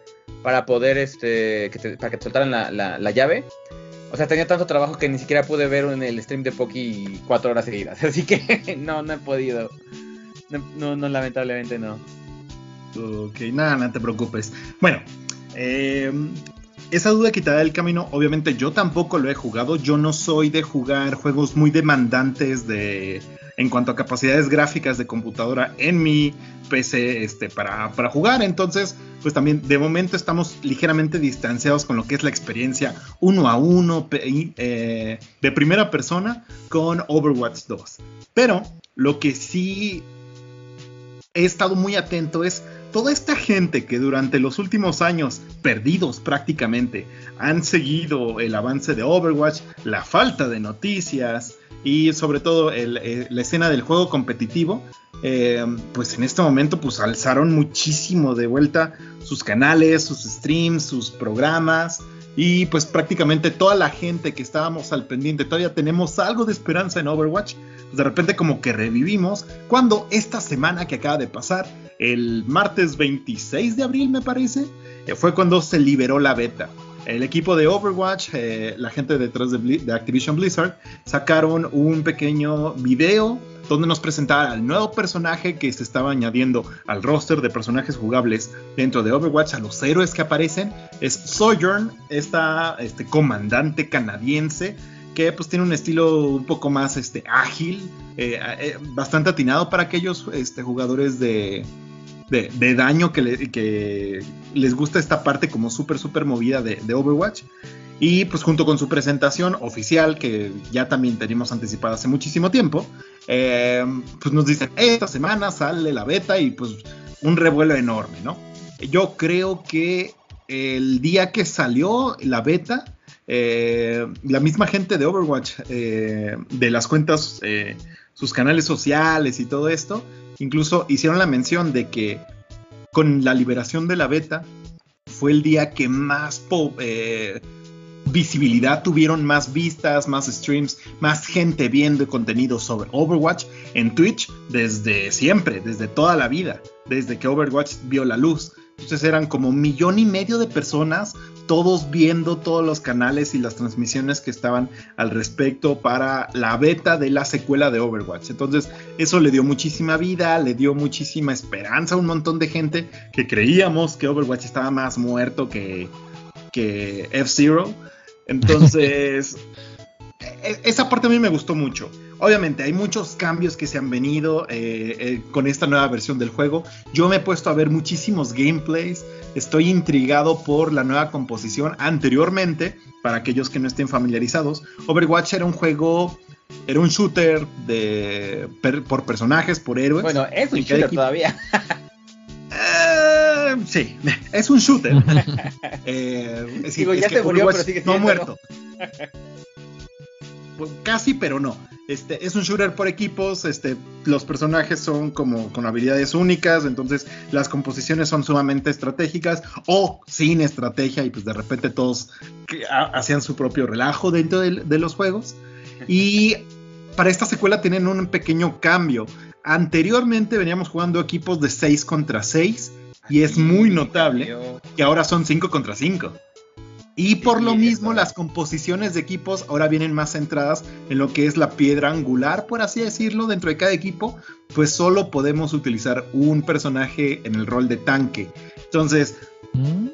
para poder, este, que para que te soltaran la, la, llave. O sea, tenía tanto trabajo que ni siquiera pude ver en el stream de Poki cuatro horas seguidas. Así que no, no he podido. no, no lamentablemente no. Ok, nada, no te preocupes. Bueno, eh, esa duda quitada del camino, obviamente yo tampoco lo he jugado. Yo no soy de jugar juegos muy demandantes de en cuanto a capacidades gráficas de computadora en mi PC este, para, para jugar. Entonces, pues también de momento estamos ligeramente distanciados con lo que es la experiencia uno a uno eh, de primera persona con Overwatch 2. Pero lo que sí he estado muy atento es toda esta gente que durante los últimos años, perdidos prácticamente, han seguido el avance de Overwatch, la falta de noticias y sobre todo eh, la escena del juego competitivo, eh, pues en este momento pues alzaron muchísimo de vuelta sus canales, sus streams, sus programas y pues prácticamente toda la gente que estábamos al pendiente, todavía tenemos algo de esperanza en Overwatch, pues de repente como que revivimos cuando esta semana que acaba de pasar el martes 26 de abril, me parece, eh, fue cuando se liberó la beta. El equipo de Overwatch, eh, la gente detrás de, Activision Blizzard, sacaron un pequeño video donde nos presentaban al nuevo personaje que se estaba añadiendo al roster de personajes jugables dentro de Overwatch, a los héroes que aparecen. Es Sojourn, esta este comandante canadiense que pues tiene un estilo un poco más este, ágil, eh, bastante atinado para aquellos este, jugadores de, de, daño que, les gusta esta parte como súper, súper movida de, Overwatch. Y pues junto con su presentación oficial, que ya también tenemos anticipada hace muchísimo tiempo, eh, pues nos dicen, esta semana sale la beta y pues un revuelo enorme, ¿no? Yo creo que el día que salió la beta, eh, la misma gente de Overwatch, eh, de las cuentas, sus canales sociales y todo esto, Incluso hicieron la mención de que con la liberación de la beta fue el día que más eh, visibilidad tuvieron, más vistas, más streams, más gente viendo contenido sobre Overwatch en Twitch desde siempre, desde toda la vida, desde que Overwatch vio la luz. Entonces eran como un millón y medio de personas todos viendo todos los canales y las transmisiones que estaban al respecto para la beta de la secuela de Overwatch. Entonces, eso le dio muchísima vida, le dio muchísima esperanza a un montón de gente que creíamos que Overwatch estaba más muerto que, que F-Zero. Entonces, e-, esa parte a mí me gustó mucho. Obviamente hay muchos cambios que se han venido eh, eh, con esta nueva versión del juego. Yo me he puesto a ver muchísimos gameplays. Estoy intrigado por la nueva composición. Anteriormente, para aquellos que no estén familiarizados, Overwatch era un juego, era un shooter de por personajes, por héroes. Bueno, es un shooter todavía. Eh, sí, es un shooter. ya se murió, pero sigue siendo. No muerto. Pues, casi, pero no. Este, es un shooter por equipos, este, los personajes son como con habilidades únicas, entonces las composiciones son sumamente estratégicas o sin estrategia y pues de repente todos hacían su propio relajo dentro de, los juegos. Y para esta secuela tienen un pequeño cambio. Anteriormente veníamos jugando equipos de 6 contra 6 y es muy notable que ahora son 5 contra 5. Y por lo mismo las composiciones de equipos ahora vienen más centradas en lo que es la piedra angular, por así decirlo, dentro de cada equipo, pues solo podemos utilizar un personaje en el rol de tanque. Entonces, mm.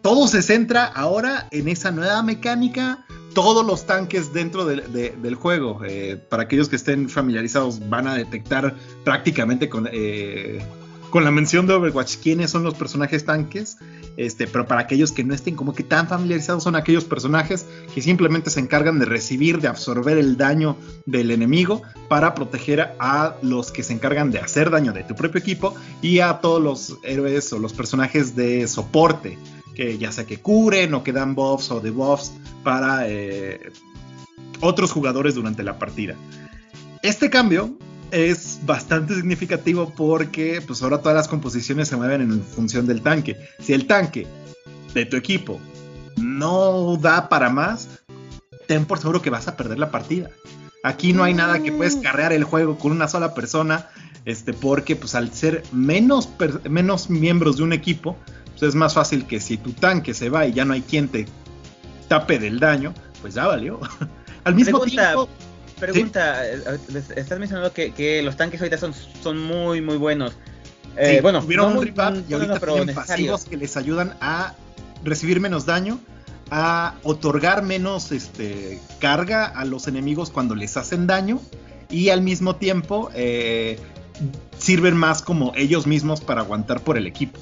todo se centra ahora en esa nueva mecánica, todos los tanques dentro del juego. Eh, para aquellos que estén familiarizados van a detectar prácticamente con... Eh, con la mención de Overwatch quiénes son los personajes tanques, este, pero para aquellos que no estén como que tan familiarizados son aquellos personajes que simplemente se encargan de recibir, de absorber el daño del enemigo para proteger a los que se encargan de hacer daño de tu propio equipo y a todos los héroes o los personajes de soporte, que ya sea que curen o que dan buffs o debuffs para eh, otros jugadores durante la partida. Este cambio es bastante significativo porque pues ahora todas las composiciones se mueven en función del tanque. Si el tanque de tu equipo no da para más, ten por seguro que vas a perder la partida. Aquí no hay nada que puedes mm. carrear el juego con una sola persona, este, porque pues al ser menos, menos miembros de un equipo, pues es más fácil que si tu tanque se va y ya no hay quien te tape del daño, pues ya valió. al mismo tiempo pregunta, eh, estás mencionando que, los tanques ahorita son, son muy, muy buenos. Eh, bueno, tuvieron un y ahorita tienen pasivos que les ayudan a recibir menos daño, a otorgar menos este, carga a los enemigos cuando les hacen daño y al mismo tiempo eh, sirven más como ellos mismos para aguantar por el equipo.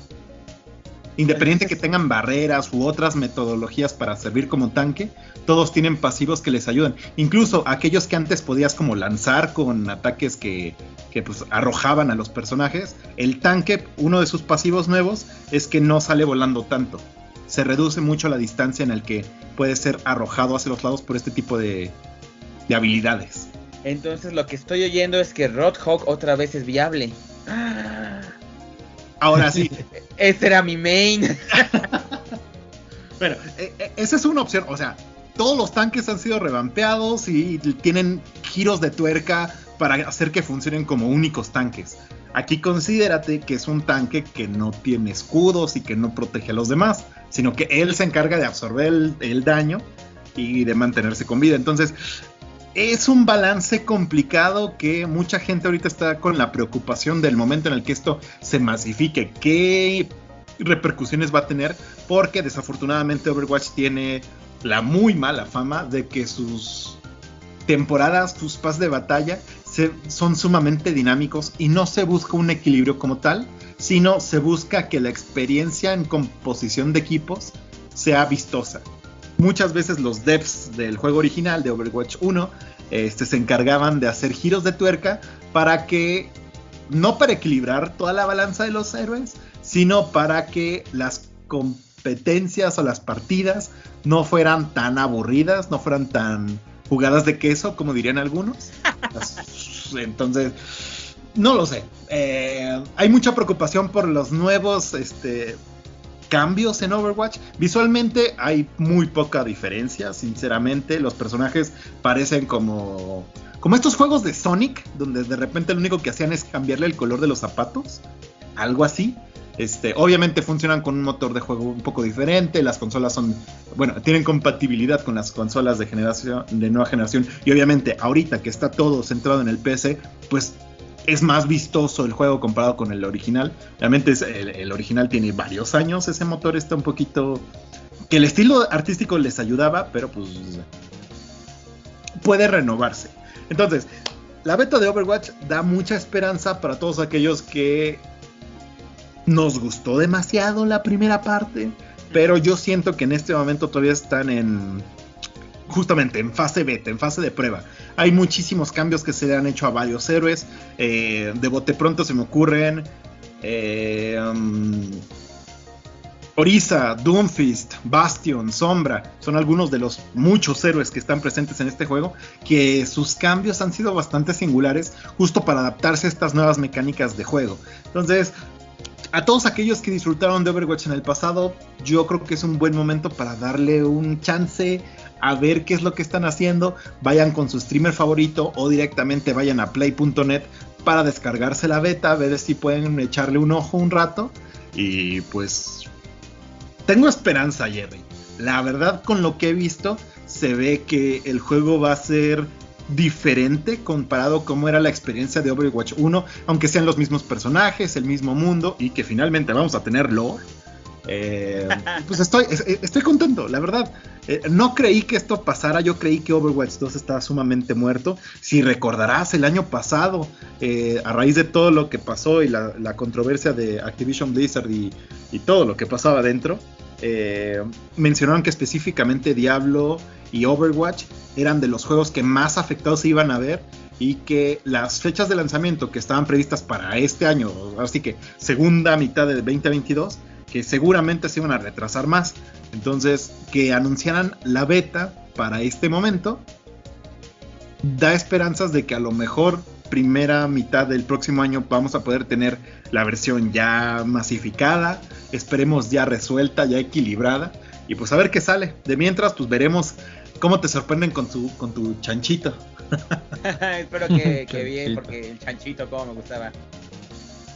Independiente que tengan barreras u otras metodologías para servir como tanque, todos tienen pasivos que les ayudan. Incluso aquellos que antes podías como lanzar con ataques que, que pues arrojaban a los personajes, el tanque, uno de sus pasivos nuevos es que no sale volando tanto. Se reduce mucho la distancia en el que puede ser arrojado hacia los lados por este tipo de, de habilidades. Entonces lo que estoy oyendo es que Roadhog otra vez es viable. Ahora sí. Ese era mi main. bueno, e, e, esa es una opción. O sea, todos los tanques han sido revampeados y tienen giros de tuerca para hacer que funcionen como únicos tanques. Aquí considérate que es un tanque que no tiene escudos y que no protege a los demás, sino que él se encarga de absorber el, el daño y de mantenerse con vida. Entonces, es un balance complicado que mucha gente ahorita está con la preocupación del momento en el que esto se masifique. ¿Qué repercusiones va a tener? Porque desafortunadamente Overwatch tiene la muy mala fama de que sus temporadas, sus pas de batalla son sumamente dinámicos y no se busca un equilibrio como tal, sino se busca que la experiencia en composición de equipos sea vistosa muchas veces los devs del juego original de Overwatch 1 este, se encargaban de hacer giros de tuerca para que, no para equilibrar toda la balanza de los héroes, sino para que las competencias o las partidas no fueran tan aburridas, no fueran tan jugadas de queso, como dirían algunos. Entonces, no lo sé. Eh, hay mucha preocupación por los nuevos este, cambios en Overwatch. Visualmente hay muy poca diferencia, sinceramente. Los personajes parecen como. Como estos juegos de Sonic, donde de repente lo único que hacían es cambiarle el color de los zapatos. Algo así. Este, obviamente funcionan con un motor de juego un poco diferente. Las consolas son. Bueno, tienen compatibilidad con las consolas de generación. de nueva generación. Y obviamente, ahorita que está todo centrado en el PC, pues es más vistoso el juego comparado con el original. Realmente el, original tiene varios años, ese motor está un poquito... Que el estilo artístico les ayudaba, pero pues puede renovarse. Entonces, la beta de Overwatch da mucha esperanza para todos aquellos que nos gustó demasiado la primera parte, pero yo siento que en este momento todavía están en justamente en fase beta, en fase de prueba. Hay muchísimos cambios que se le han hecho a varios héroes. Eh, de bote pronto se me ocurren. Eh, um, Orisa, Doomfist, Bastion, Sombra, son algunos de los muchos héroes que están presentes en este juego, que sus cambios han sido bastante singulares justo para adaptarse a estas nuevas mecánicas de juego. Entonces, a todos aquellos que disfrutaron de Overwatch en el pasado, yo creo que es un buen momento para darle un chance a ver qué es lo que están haciendo. Vayan con su streamer favorito o directamente vayan a play.net para descargarse la beta, ver si pueden echarle un ojo un rato. Y pues tengo esperanza, Jerry. La verdad, con lo que he visto, se ve que el juego va a ser diferente comparado como era la experiencia de Overwatch 1, aunque sean los mismos personajes, el mismo mundo y que finalmente vamos a tener lore. Eh, pues estoy, estoy contento, la verdad. Eh, no creí que esto pasara, yo creí que Overwatch 2 estaba sumamente muerto. Si recordarás, el año pasado, eh, a raíz de todo lo que pasó y la, controversia de Activision Blizzard y, y, todo lo que pasaba dentro, mencionaron que específicamente Diablo y Overwatch eran de los juegos que más afectados se iban a ver y que las fechas de lanzamiento que estaban previstas para este año, así que segunda mitad de 2022, que seguramente se iban a retrasar más. Entonces, que anunciaran la beta para este momento, da esperanzas de que a lo mejor primera mitad del próximo año vamos a poder tener la versión ya masificada, esperemos ya resuelta, ya equilibrada, y pues a ver qué sale. De mientras, pues veremos cómo te sorprenden con tu, con tu chanchito. Espero que, bien, porque el chanchito como me gustaba.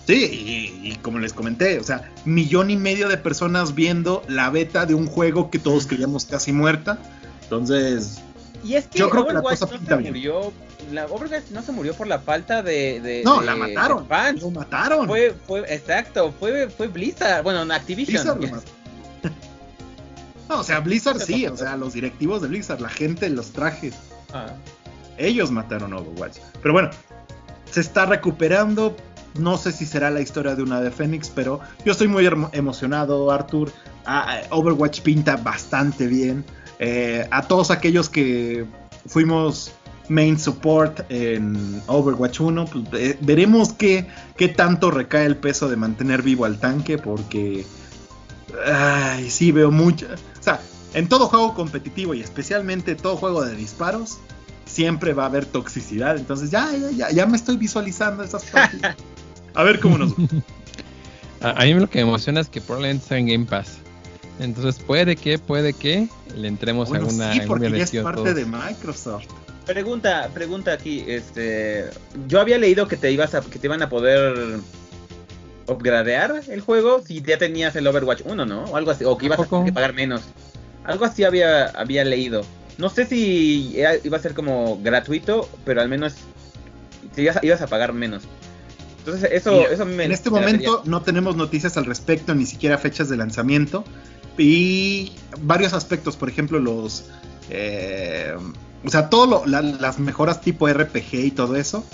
Sí, y, como les comenté, o sea, millón y medio de personas viendo la beta de un juego que todos creíamos casi muerta. Entonces, y es que yo creo que la cosa no se murió, la Overwatch no se murió por la falta de, no, la mataron, lo mataron. Fue, fue, exacto, fue, fue Blizzard, bueno, Activision. No, o sea, Blizzard sí, o sea, los directivos de Blizzard, la gente, los trajes. Ah. Ellos mataron Overwatch. Pero bueno, se está recuperando. No sé si será la historia de una de Phoenix, pero yo estoy muy emocionado, Arthur. Ah, eh, Overwatch pinta bastante bien. Eh, a todos aquellos que fuimos main support en Overwatch 1, pues, veremos qué, qué tanto recae el peso de mantener vivo al tanque, porque ay, sí veo mucho. O sea, en todo juego competitivo y especialmente todo juego de disparos, siempre va a haber toxicidad. Entonces ya, ya, ya, me estoy visualizando esas partidas. A ver cómo nos a, a mí lo que me emociona es que probablemente sea en Game Pass. Entonces puede que, puede que le entremos a alguna, sí, porque ya es parte de Microsoft. Pregunta, pregunta aquí, este, yo había leído que te ibas a, que te iban a poder upgradear el juego si ya tenías el Overwatch 1, ¿no? O algo así, o que ibas a tener que pagar menos. Algo así había, había leído. No sé si iba a ser como gratuito, pero al menos ibas, ibas a pagar menos. Entonces eso, eso me En este momento no tenemos noticias al respecto, ni siquiera fechas de lanzamiento. Y varios aspectos, por ejemplo, los... Eh, o sea, todo las mejoras tipo RPG y todo eso,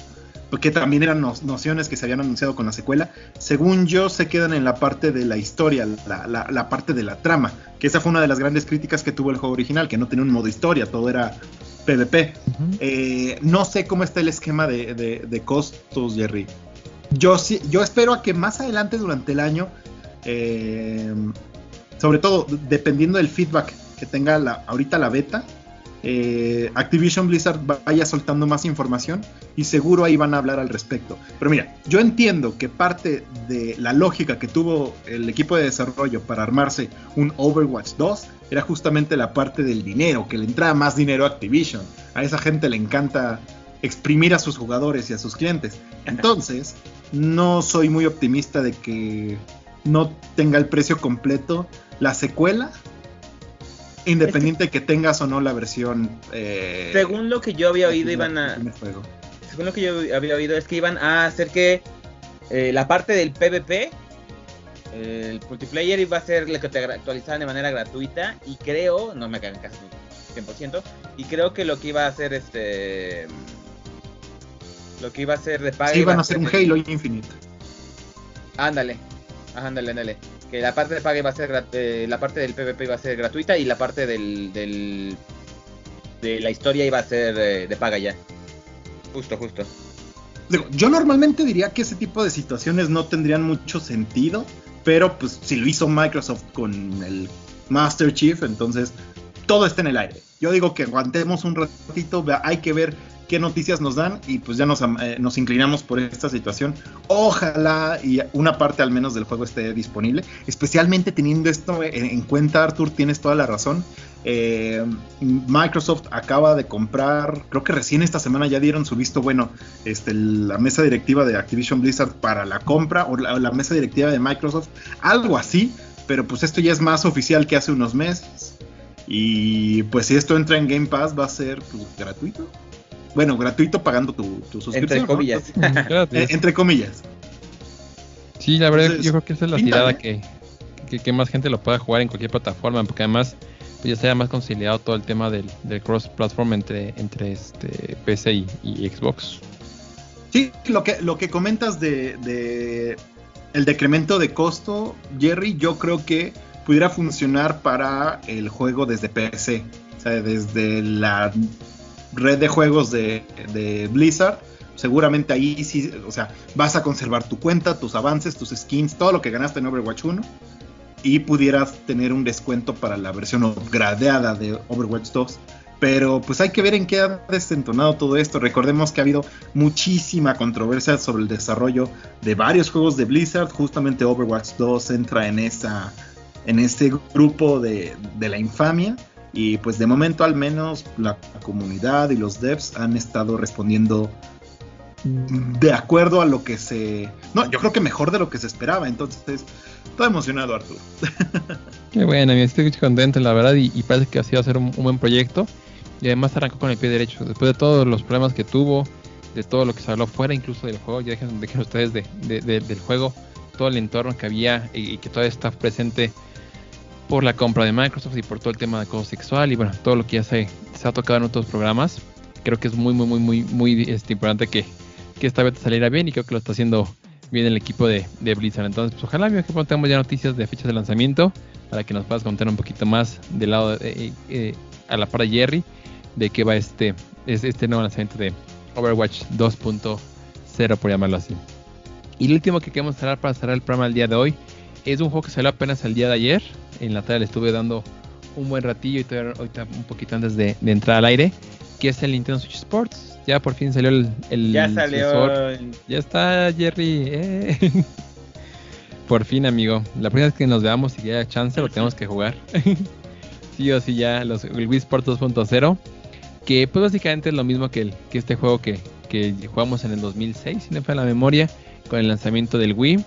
porque también eran nociones que se habían anunciado con la secuela, según yo se quedan en la parte de la historia, la, parte de la trama, que esa fue una de las grandes críticas que tuvo el juego original, que no tenía un modo historia, todo era PvP. Eh, no sé cómo está el esquema de, costos, Jerry. Yo, yo espero a que más adelante durante el año, eh, sobre todo dependiendo del feedback que tenga ahorita la beta, eh, Activision Blizzard vaya soltando más información y seguro ahí van a hablar al respecto. Pero mira, yo entiendo que parte de la lógica que tuvo el equipo de desarrollo para armarse un Overwatch 2 era justamente la parte del dinero, que le entraba más dinero a Activision. A esa gente le encanta exprimir a sus jugadores y a sus clientes. Entonces, no soy muy optimista de que no tenga el precio completo la secuela Independiente de que tengas o no la versión. Eh, según lo que yo había oído, iban a. Según lo que yo había oído, es que iban a hacer que eh, la parte del PvP, el multiplayer, iba a ser la que te actualizaban de manera gratuita. Y creo, no me hagan caso 100%, y creo que lo que iba a hacer este. Lo que iba a hacer de paga. Sí, iban a hacer un Halo Infinite. Ándale, ándale, ándale que la parte de paga iba a ser eh, la parte del PvP iba a ser gratuita y la parte del, del de la historia iba a ser eh, de paga ya. Justo, justo. Yo normalmente diría que ese tipo de situaciones no tendrían mucho sentido, pero pues si lo hizo Microsoft con el Master Chief, entonces todo está en el aire. Yo digo que aguantemos un ratito, hay que ver qué noticias nos dan y pues ya nos, eh, nos, inclinamos por esta situación. Ojalá y una parte al menos del juego esté disponible, especialmente teniendo esto en, cuenta, Arthur, tienes toda la razón. Eh, Microsoft acaba de comprar, creo que recién esta semana ya dieron su visto bueno, este, la mesa directiva de Activision Blizzard para la compra o la, mesa directiva de Microsoft, algo así, pero pues esto ya es más oficial que hace unos meses. Y pues si esto entra en Game Pass va a ser pues, gratuito. Bueno, gratuito pagando tu, suscripción. Entre comillas. Eh, entre comillas. Sí, la verdad, yo creo que esa es la tirada que, que, más gente lo pueda jugar en cualquier plataforma, porque además pues, ya sea más conciliado todo el tema del, cross-platform entre, entre este PC y, Xbox. Sí, lo que, lo que comentas de, de el decremento de costo, Jerry, yo creo que pudiera funcionar para el juego desde PC. O sea, desde la red de juegos de, Blizzard, seguramente ahí sí, o sea, vas a conservar tu cuenta, tus avances, tus skins, todo lo que ganaste en Overwatch 1 y pudieras tener un descuento para la versión upgradeada de Overwatch 2. Pero pues hay que ver en qué ha desentonado todo esto. Recordemos que ha habido muchísima controversia sobre el desarrollo de varios juegos de Blizzard. Justamente Overwatch 2 entra en esa en ese grupo de la infamia. Y pues de momento al menos la comunidad y los devs han estado respondiendo de acuerdo a lo que se... No, yo creo que mejor de lo que se esperaba. Entonces, estoy emocionado, Arturo. Qué bueno, estoy contento, la verdad, y, parece que así va a ser un, buen proyecto. Y además arrancó con el pie derecho. Después de todos los problemas que tuvo, de todo lo que se habló fuera incluso del juego, ya dejen, dejen ustedes de, del juego, todo el entorno que había y, y que todavía está presente por la compra de Microsoft y por todo el tema de acoso sexual y bueno, todo lo que ya se, ha tocado en otros programas. creo que es muy, muy, muy, muy, muy este, importante que, que esta beta saliera bien y creo que lo está haciendo bien el equipo de, Blizzard. Entonces, pues, ojalá que tengamos ya noticias de fechas de lanzamiento para que nos puedas contar un poquito más del lado de, eh, a la par de Jerry de qué va este, este nuevo lanzamiento de Overwatch 2.0 por llamarlo así. Y el último que queremos cerrar para cerrar el programa del día de hoy es un juego que salió apenas el día de ayer. En la tarde le estuve dando un buen ratillo y todavía ahorita un poquito antes de, entrar al aire, que es el Nintendo Switch Sports. Ya por fin salió el... ya salió. Ya está Jerry. Eh. por fin, amigo. La primera vez que nos veamos y que haya chance, lo tenemos que jugar. sí o sí, ya los, el Wii Sports 2.0. Que pues básicamente es lo mismo que, el, que este juego que, que jugamos en el 2006, si no fue la memoria, con el lanzamiento del Wii.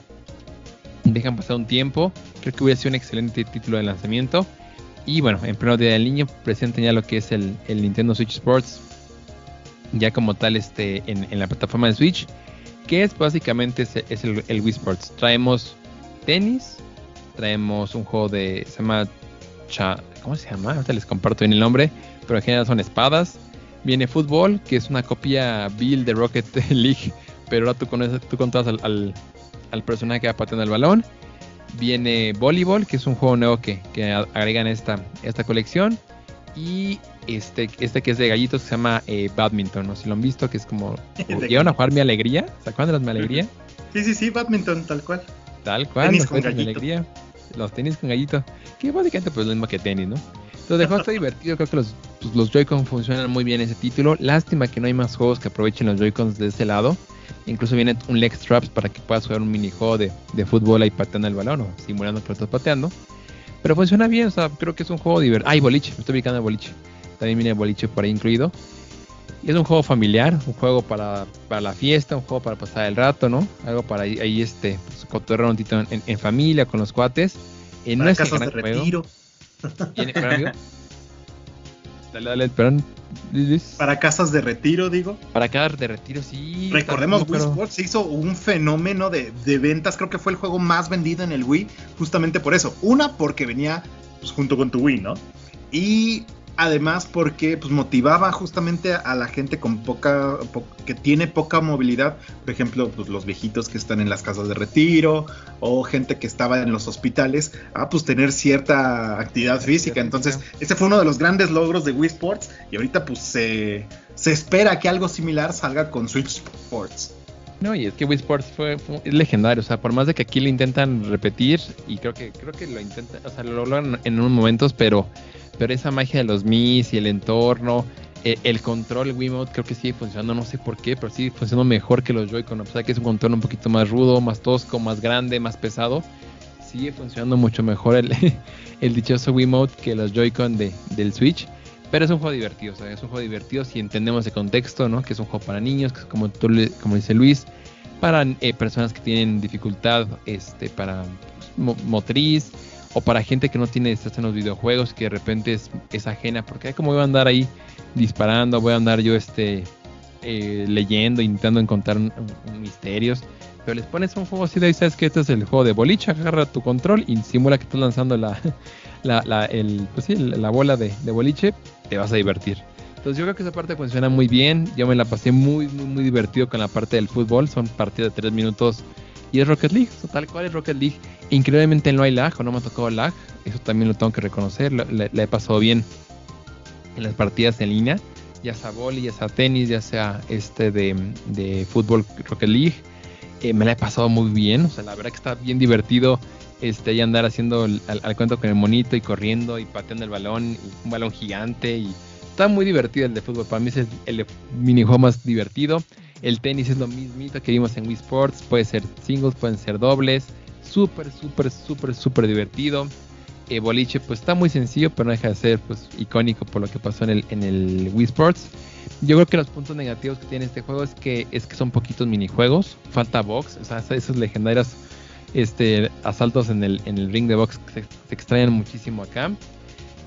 Dejan pasar un tiempo. Creo que hubiera sido un excelente título de lanzamiento. Y bueno, en primer día del niño presentan ya lo que es el, Nintendo Switch Sports. Ya como tal este, en, la plataforma de Switch. Que es básicamente es, el, Wii Sports. Traemos tenis. Traemos un juego de... Se llama... ¿Cómo se llama? Ahorita les comparto bien el nombre. Pero en general son espadas. Viene fútbol, que es una copia Bill de Rocket League. Pero ahora tú, conoces, tú controlas al personaje que va pateando el balón viene Volleyball, que es un juego nuevo que, que agregan esta, esta colección. Y este, este que es de gallitos que se llama eh, Badminton, no sé si lo han visto, que es como... ¿Llegaron a jugar Mi Alegría? ¿Se acuerdan de las Mi Alegría? Sí, sí, sí, Badminton, tal cual. Tal cual, tenis con gallito. Alegría. Los tenis con gallito. Que básicamente pues lo mismo que tenis, ¿no? Entonces de juego está divertido, creo que los, pues, los Joy-Con funcionan muy bien en ese título. Lástima que no hay más juegos que aprovechen los Joy-Cons de este lado. Incluso viene un leg straps para que puedas jugar un minijuego de, de fútbol ahí pateando el balón o simulando que lo estás pateando. Pero funciona bien, o sea, creo que es un juego divertido. Ah, boliche, me estoy ubicando en boliche. También viene boliche por ahí incluido. Y es un juego familiar, un juego para, para la fiesta, un juego para pasar el rato, ¿no? Algo para ahí, ahí este, pues, cotorrear un ratito en, en, familia, con los cuates. En para casas de retiro. ¿Tiene, Dale, dale, perdón. Para casas de retiro, digo. Para casas de retiro, sí. Recordemos, Wii Sports hizo un fenómeno de, ventas. Creo que fue el juego más vendido en el Wii, justamente por eso. Una, porque venía pues, junto con tu Wii, ¿no? Y además porque pues, motivaba justamente a la gente con poca que tiene poca movilidad, por ejemplo, pues, los viejitos que están en las casas de retiro o gente que estaba en los hospitales a pues tener cierta actividad física. Entonces, ese fue uno de los grandes logros de Wii Sports y ahorita pues se, se espera que algo similar salga con Switch Sports. No, y es que Wii Sports fue, es legendario, o sea, por más de que aquí lo intentan repetir y creo que creo que lo intentan, o sea, lo logran en unos momentos, pero pero esa magia de los Mis y el entorno, eh, el control Wiimote creo que sigue funcionando, no sé por qué, pero sigue funcionando mejor que los Joy-Con, a pesar que es un control un poquito más rudo, más tosco, más grande, más pesado, sigue funcionando mucho mejor el, el dichoso Wiimote que los Joy-Con de, del Switch. Pero es un juego divertido, o sea, es un juego divertido si entendemos el contexto, ¿no? Que es un juego para niños, que es como, como dice Luis, para eh, personas que tienen dificultad este, para pues, motriz, o para gente que no tiene estas en los videojuegos, que de repente es, ajena, porque como voy a andar ahí disparando, voy a andar yo este eh, leyendo, intentando encontrar misterios. Pero les pones un juego así de ahí, sabes que este es el juego de boliche, agarra tu control y simula que estás lanzando la, la, el, pues sí, la bola de, de, boliche, te vas a divertir. Entonces yo creo que esa parte funciona muy bien, yo me la pasé muy, muy, muy divertido con la parte del fútbol, son partidas de 3 minutos y es Rocket League, tal cual es Rocket League. Increíblemente no hay lag o no me ha tocado lag, eso también lo tengo que reconocer, le, he pasado bien en las partidas en línea, ya sea boli, ya sea tenis, ya sea este de, fútbol Rocket League. Eh, me la he pasado muy bien, o sea, la verdad que está bien divertido este, y andar haciendo al, cuento con el monito y corriendo y pateando el balón, un balón gigante y está muy divertido el de fútbol. Para mí es el, el minijuego más divertido. El tenis es lo mismito que vimos en Wii Sports. Puede ser singles, pueden ser dobles. Súper, súper, súper, súper divertido. El boliche pues está muy sencillo, pero no deja de ser pues icónico por lo que pasó en el, en el Wii Sports. Yo creo que los puntos negativos que tiene este juego es que es que son poquitos minijuegos. Falta box, o sea, esos legendarios este, asaltos en el, en el ring de box se, se extrañan muchísimo acá.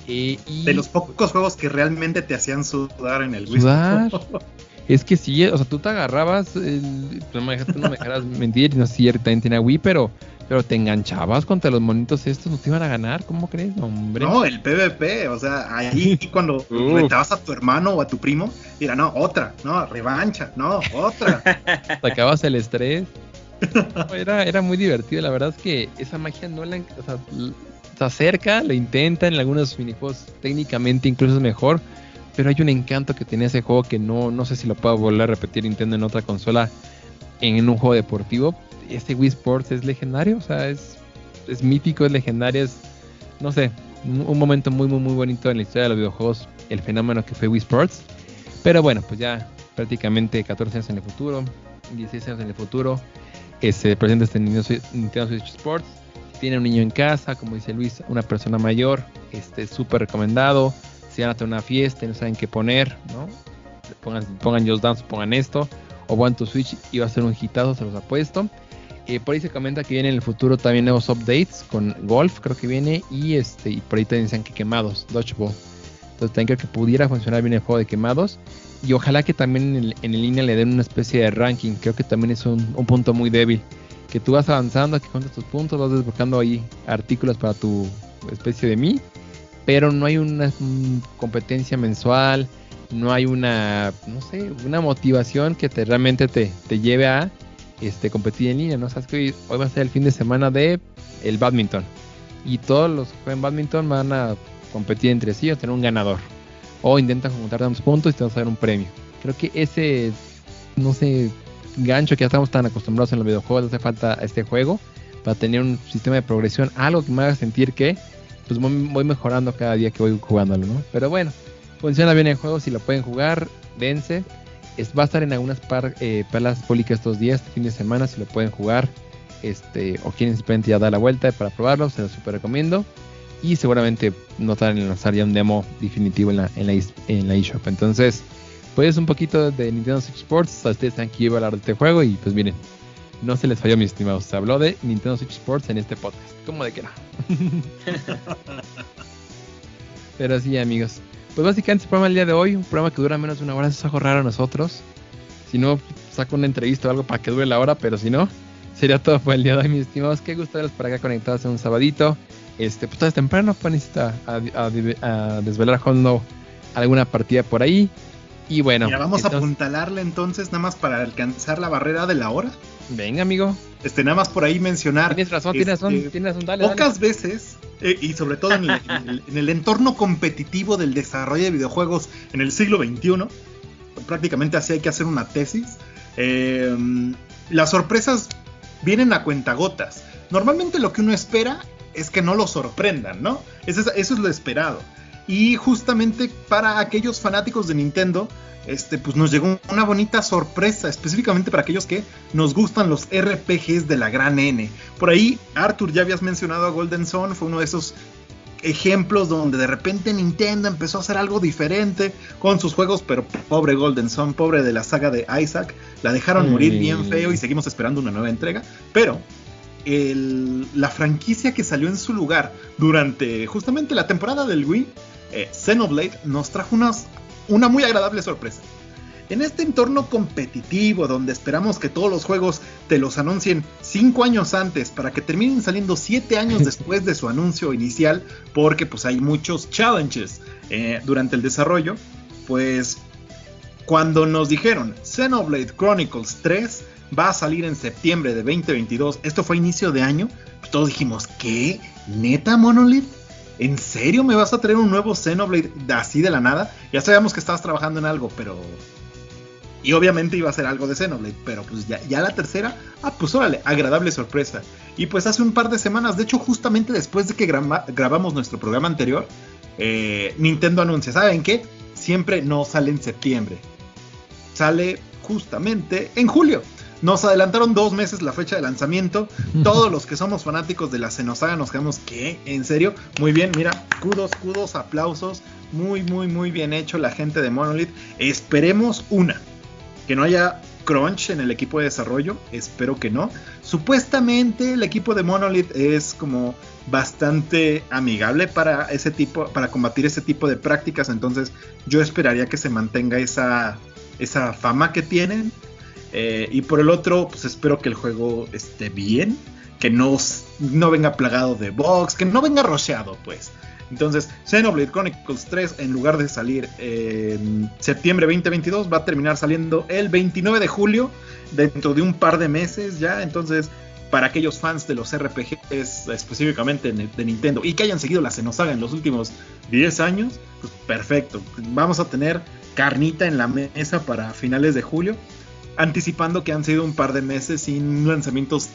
Eh, de los pocos juegos que realmente te hacían sudar en el Wii Sports. Es que sí, o sea, tú te agarrabas, no me, dejarás mentir, no sé si también tiene Wii, pero Pero te enganchabas contra los monitos estos, no te iban a ganar, ¿cómo crees, hombre? No, el PvP, o sea, ahí cuando Uf. retabas a tu hermano o a tu primo, era, no, otra, no, revancha, no, otra. Sacabas el estrés. No, Era, era muy divertido, la verdad es que esa magia no la... O sea, se acerca, lo intenta en algunos minijuegos, técnicamente incluso es mejor, pero hay un encanto que tiene ese juego que no, no sé si lo puedo volver a repetir Nintendo en otra consola en un juego deportivo. Este Wii Sports es legendario, o sea, es, es mítico, es legendario, es, no sé, un, momento muy, muy, muy bonito en la historia de los videojuegos, el fenómeno que fue Wii Sports. Pero bueno, pues ya prácticamente 14 años en el futuro, 16 años en el futuro, que se presenta este Nintendo Switch, Sports. Tiene un niño en casa, como dice Luis, una persona mayor, este súper recomendado. Si van a tener una fiesta y no saben qué poner, ¿no? Pongan, pongan Just Dance, pongan esto. O van tu Switch y va a ser un hitazo, se los apuesto. Eh, por ahí se comenta que viene en el futuro también nuevos updates con Golf, creo que viene. Y este y por ahí también dicen que quemados, Dodgeball. Entonces también creo que pudiera funcionar bien el juego de quemados. Y ojalá que también en, el- en línea le den una especie de ranking. Creo que también es un, un punto muy débil. Que tú vas avanzando, que cuentas tus puntos, vas desbloqueando ahí artículos para tu especie de mí. Pero no hay una competencia mensual. No hay una, no sé, una motivación que te realmente te, te lleve a este, competir en línea. ¿no? Sabes que hoy, va a ser el fin de semana de el badminton. Y todos los que juegan badminton van a competir entre sí o tener un ganador o intentan juntar tantos puntos y te vas a dar un premio. Creo que ese, no sé, gancho que ya estamos tan acostumbrados en los videojuegos, hace falta este juego para tener un sistema de progresión, algo que me haga sentir que pues voy, mejorando cada día que voy jugándolo, ¿no? Pero bueno, funciona bien el juego, si lo pueden jugar, dense. Es, va a estar en algunas par, eh, perlas públicas estos días, este fin de semana, si lo pueden jugar. Este, o quieren simplemente ya dar la vuelta para probarlo, se lo super recomiendo y seguramente no tardan en lanzar ya un demo definitivo en la, en la, eShop. Entonces, pues un poquito de Nintendo Switch Sports. Ustedes saben que a hablar de este juego y pues miren, no se les falló, mis estimados. Se habló de Nintendo Switch Sports en este podcast. ¿Cómo de que no? Pero sí, amigos. Pues básicamente el programa del día de hoy, un programa que dura menos de una hora, eso es algo raro a nosotros. Si no, saco una entrevista o algo para que dure la hora, pero si no, sería todo por el día de hoy, mis estimados. Qué gusto verlos por acá conectados en un sabadito. Este, pues todavía es temprano, pues necesita a, a- a desvelar cuando alguna partida por ahí. Y bueno, Mira, vamos a apuntalarle entonces nada más para alcanzar la barrera de la hora. Venga, amigo. Este, nada más por ahí mencionar. Tienes razón, tienes razón, este, tienes razón, dale, dale. Pocas veces, eh, y sobre todo en el, en el- en el entorno competitivo del desarrollo de videojuegos en el siglo XXI, prácticamente así hay que hacer una tesis, eh, las sorpresas vienen a cuentagotas. Normalmente lo que uno espera es que no lo sorprendan, ¿no? Eso es, eso es lo esperado. Y justamente para aquellos fanáticos de Nintendo, este, pues nos llegó una bonita sorpresa, específicamente para aquellos que nos gustan los RPGs de la gran N. Por ahí, Arthur, ya habías mencionado a Golden Sun, fue uno de esos ejemplos donde de repente Nintendo empezó a hacer algo diferente con sus juegos, pero pobre Golden Sun, pobre de la saga de Isaac, la dejaron morir bien feo y seguimos esperando una nueva entrega, pero el- la franquicia que salió en su lugar durante justamente la temporada del Wii, eh, Xenoblade, nos trajo unas- una muy agradable sorpresa. En este entorno competitivo donde esperamos que todos los juegos te los anuncien 5 años antes para que terminen saliendo 7 años después de su anuncio inicial, porque pues hay muchos challenges eh, durante el desarrollo, pues cuando nos dijeron Xenoblade Chronicles 3 va a salir en septiembre de 2022, esto fue inicio de año, pues todos dijimos, ¿qué? ¿Neta Monolith? ¿En serio me vas a traer un nuevo Xenoblade así de la nada? Ya sabíamos que estabas trabajando en algo, pero... Y obviamente iba a ser algo de Xenoblade, pero pues ya, la tercera, ah, pues órale, agradable sorpresa. Y pues hace un par de semanas, de hecho justamente después de que graba- grabamos nuestro programa anterior, eh, Nintendo anuncia, ¿saben qué? Siempre no sale en septiembre. Sale justamente en julio. Nos adelantaron dos meses la fecha de lanzamiento. Todos los que somos fanáticos de la Xenosaga nos quedamos, ¿qué? ¿En serio? Muy bien, mira, kudos, kudos, aplausos. Muy, muy, muy bien hecho la gente de Monolith. Esperemos una, que no haya crunch en el equipo de desarrollo. Espero que no. Supuestamente el equipo de Monolith es como bastante amigable para ese tipo, para combatir ese tipo de prácticas. Entonces yo esperaría que se mantenga esa, esa fama que tienen. Eh, y por el otro, pues espero que el juego esté bien. que no, no venga plagado de box, que no venga rocheado, pues. Entonces, Xenoblade Chronicles 3, en lugar de salir en septiembre 2022, va a terminar saliendo el 29 de julio, dentro de un par de meses ya. Entonces, para aquellos fans de los RPGs específicamente de Nintendo y que hayan seguido la Xenosaga en los últimos 10 años, pues perfecto. Vamos a tener carnita en la mesa para finales de julio anticipando que han sido un par de meses sin lanzamientos,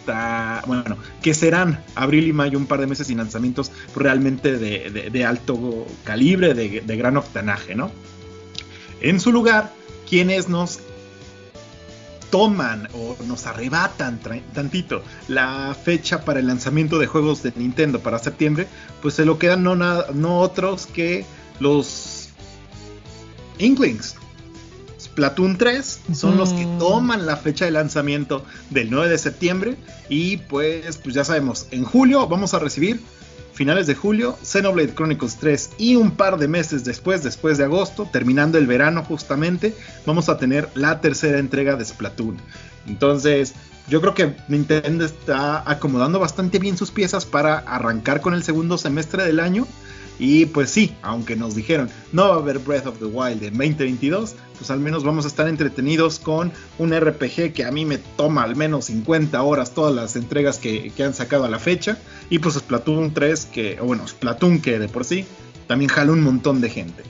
bueno, que serán abril y mayo un par de meses sin lanzamientos realmente de, alto calibre, de, gran octanaje, ¿no? En su lugar, quienes nos toman o nos arrebatan tantito la fecha para el lanzamiento de juegos de Nintendo para septiembre, pues se lo quedan no, no otros que los Inklings, Platoon 3 son los que toman la fecha de lanzamiento del 9 de septiembre. Y pues, pues ya sabemos, en julio vamos a recibir finales de julio Xenoblade Chronicles 3 y un par de meses después, después de agosto, terminando el verano justamente, vamos a tener la tercera entrega de Splatoon. Entonces, yo creo que Nintendo está acomodando bastante bien sus piezas para arrancar con el segundo semestre del año y pues sí, aunque nos dijeron no va a haber Breath of the Wild en 2022, pues al menos vamos a estar entretenidos con un RPG que a mí me toma al menos 50 horas todas las entregas que, han sacado a la fecha. Y pues Splatoon 3, que, bueno, Splatoon que de por sí también jala un montón de gente.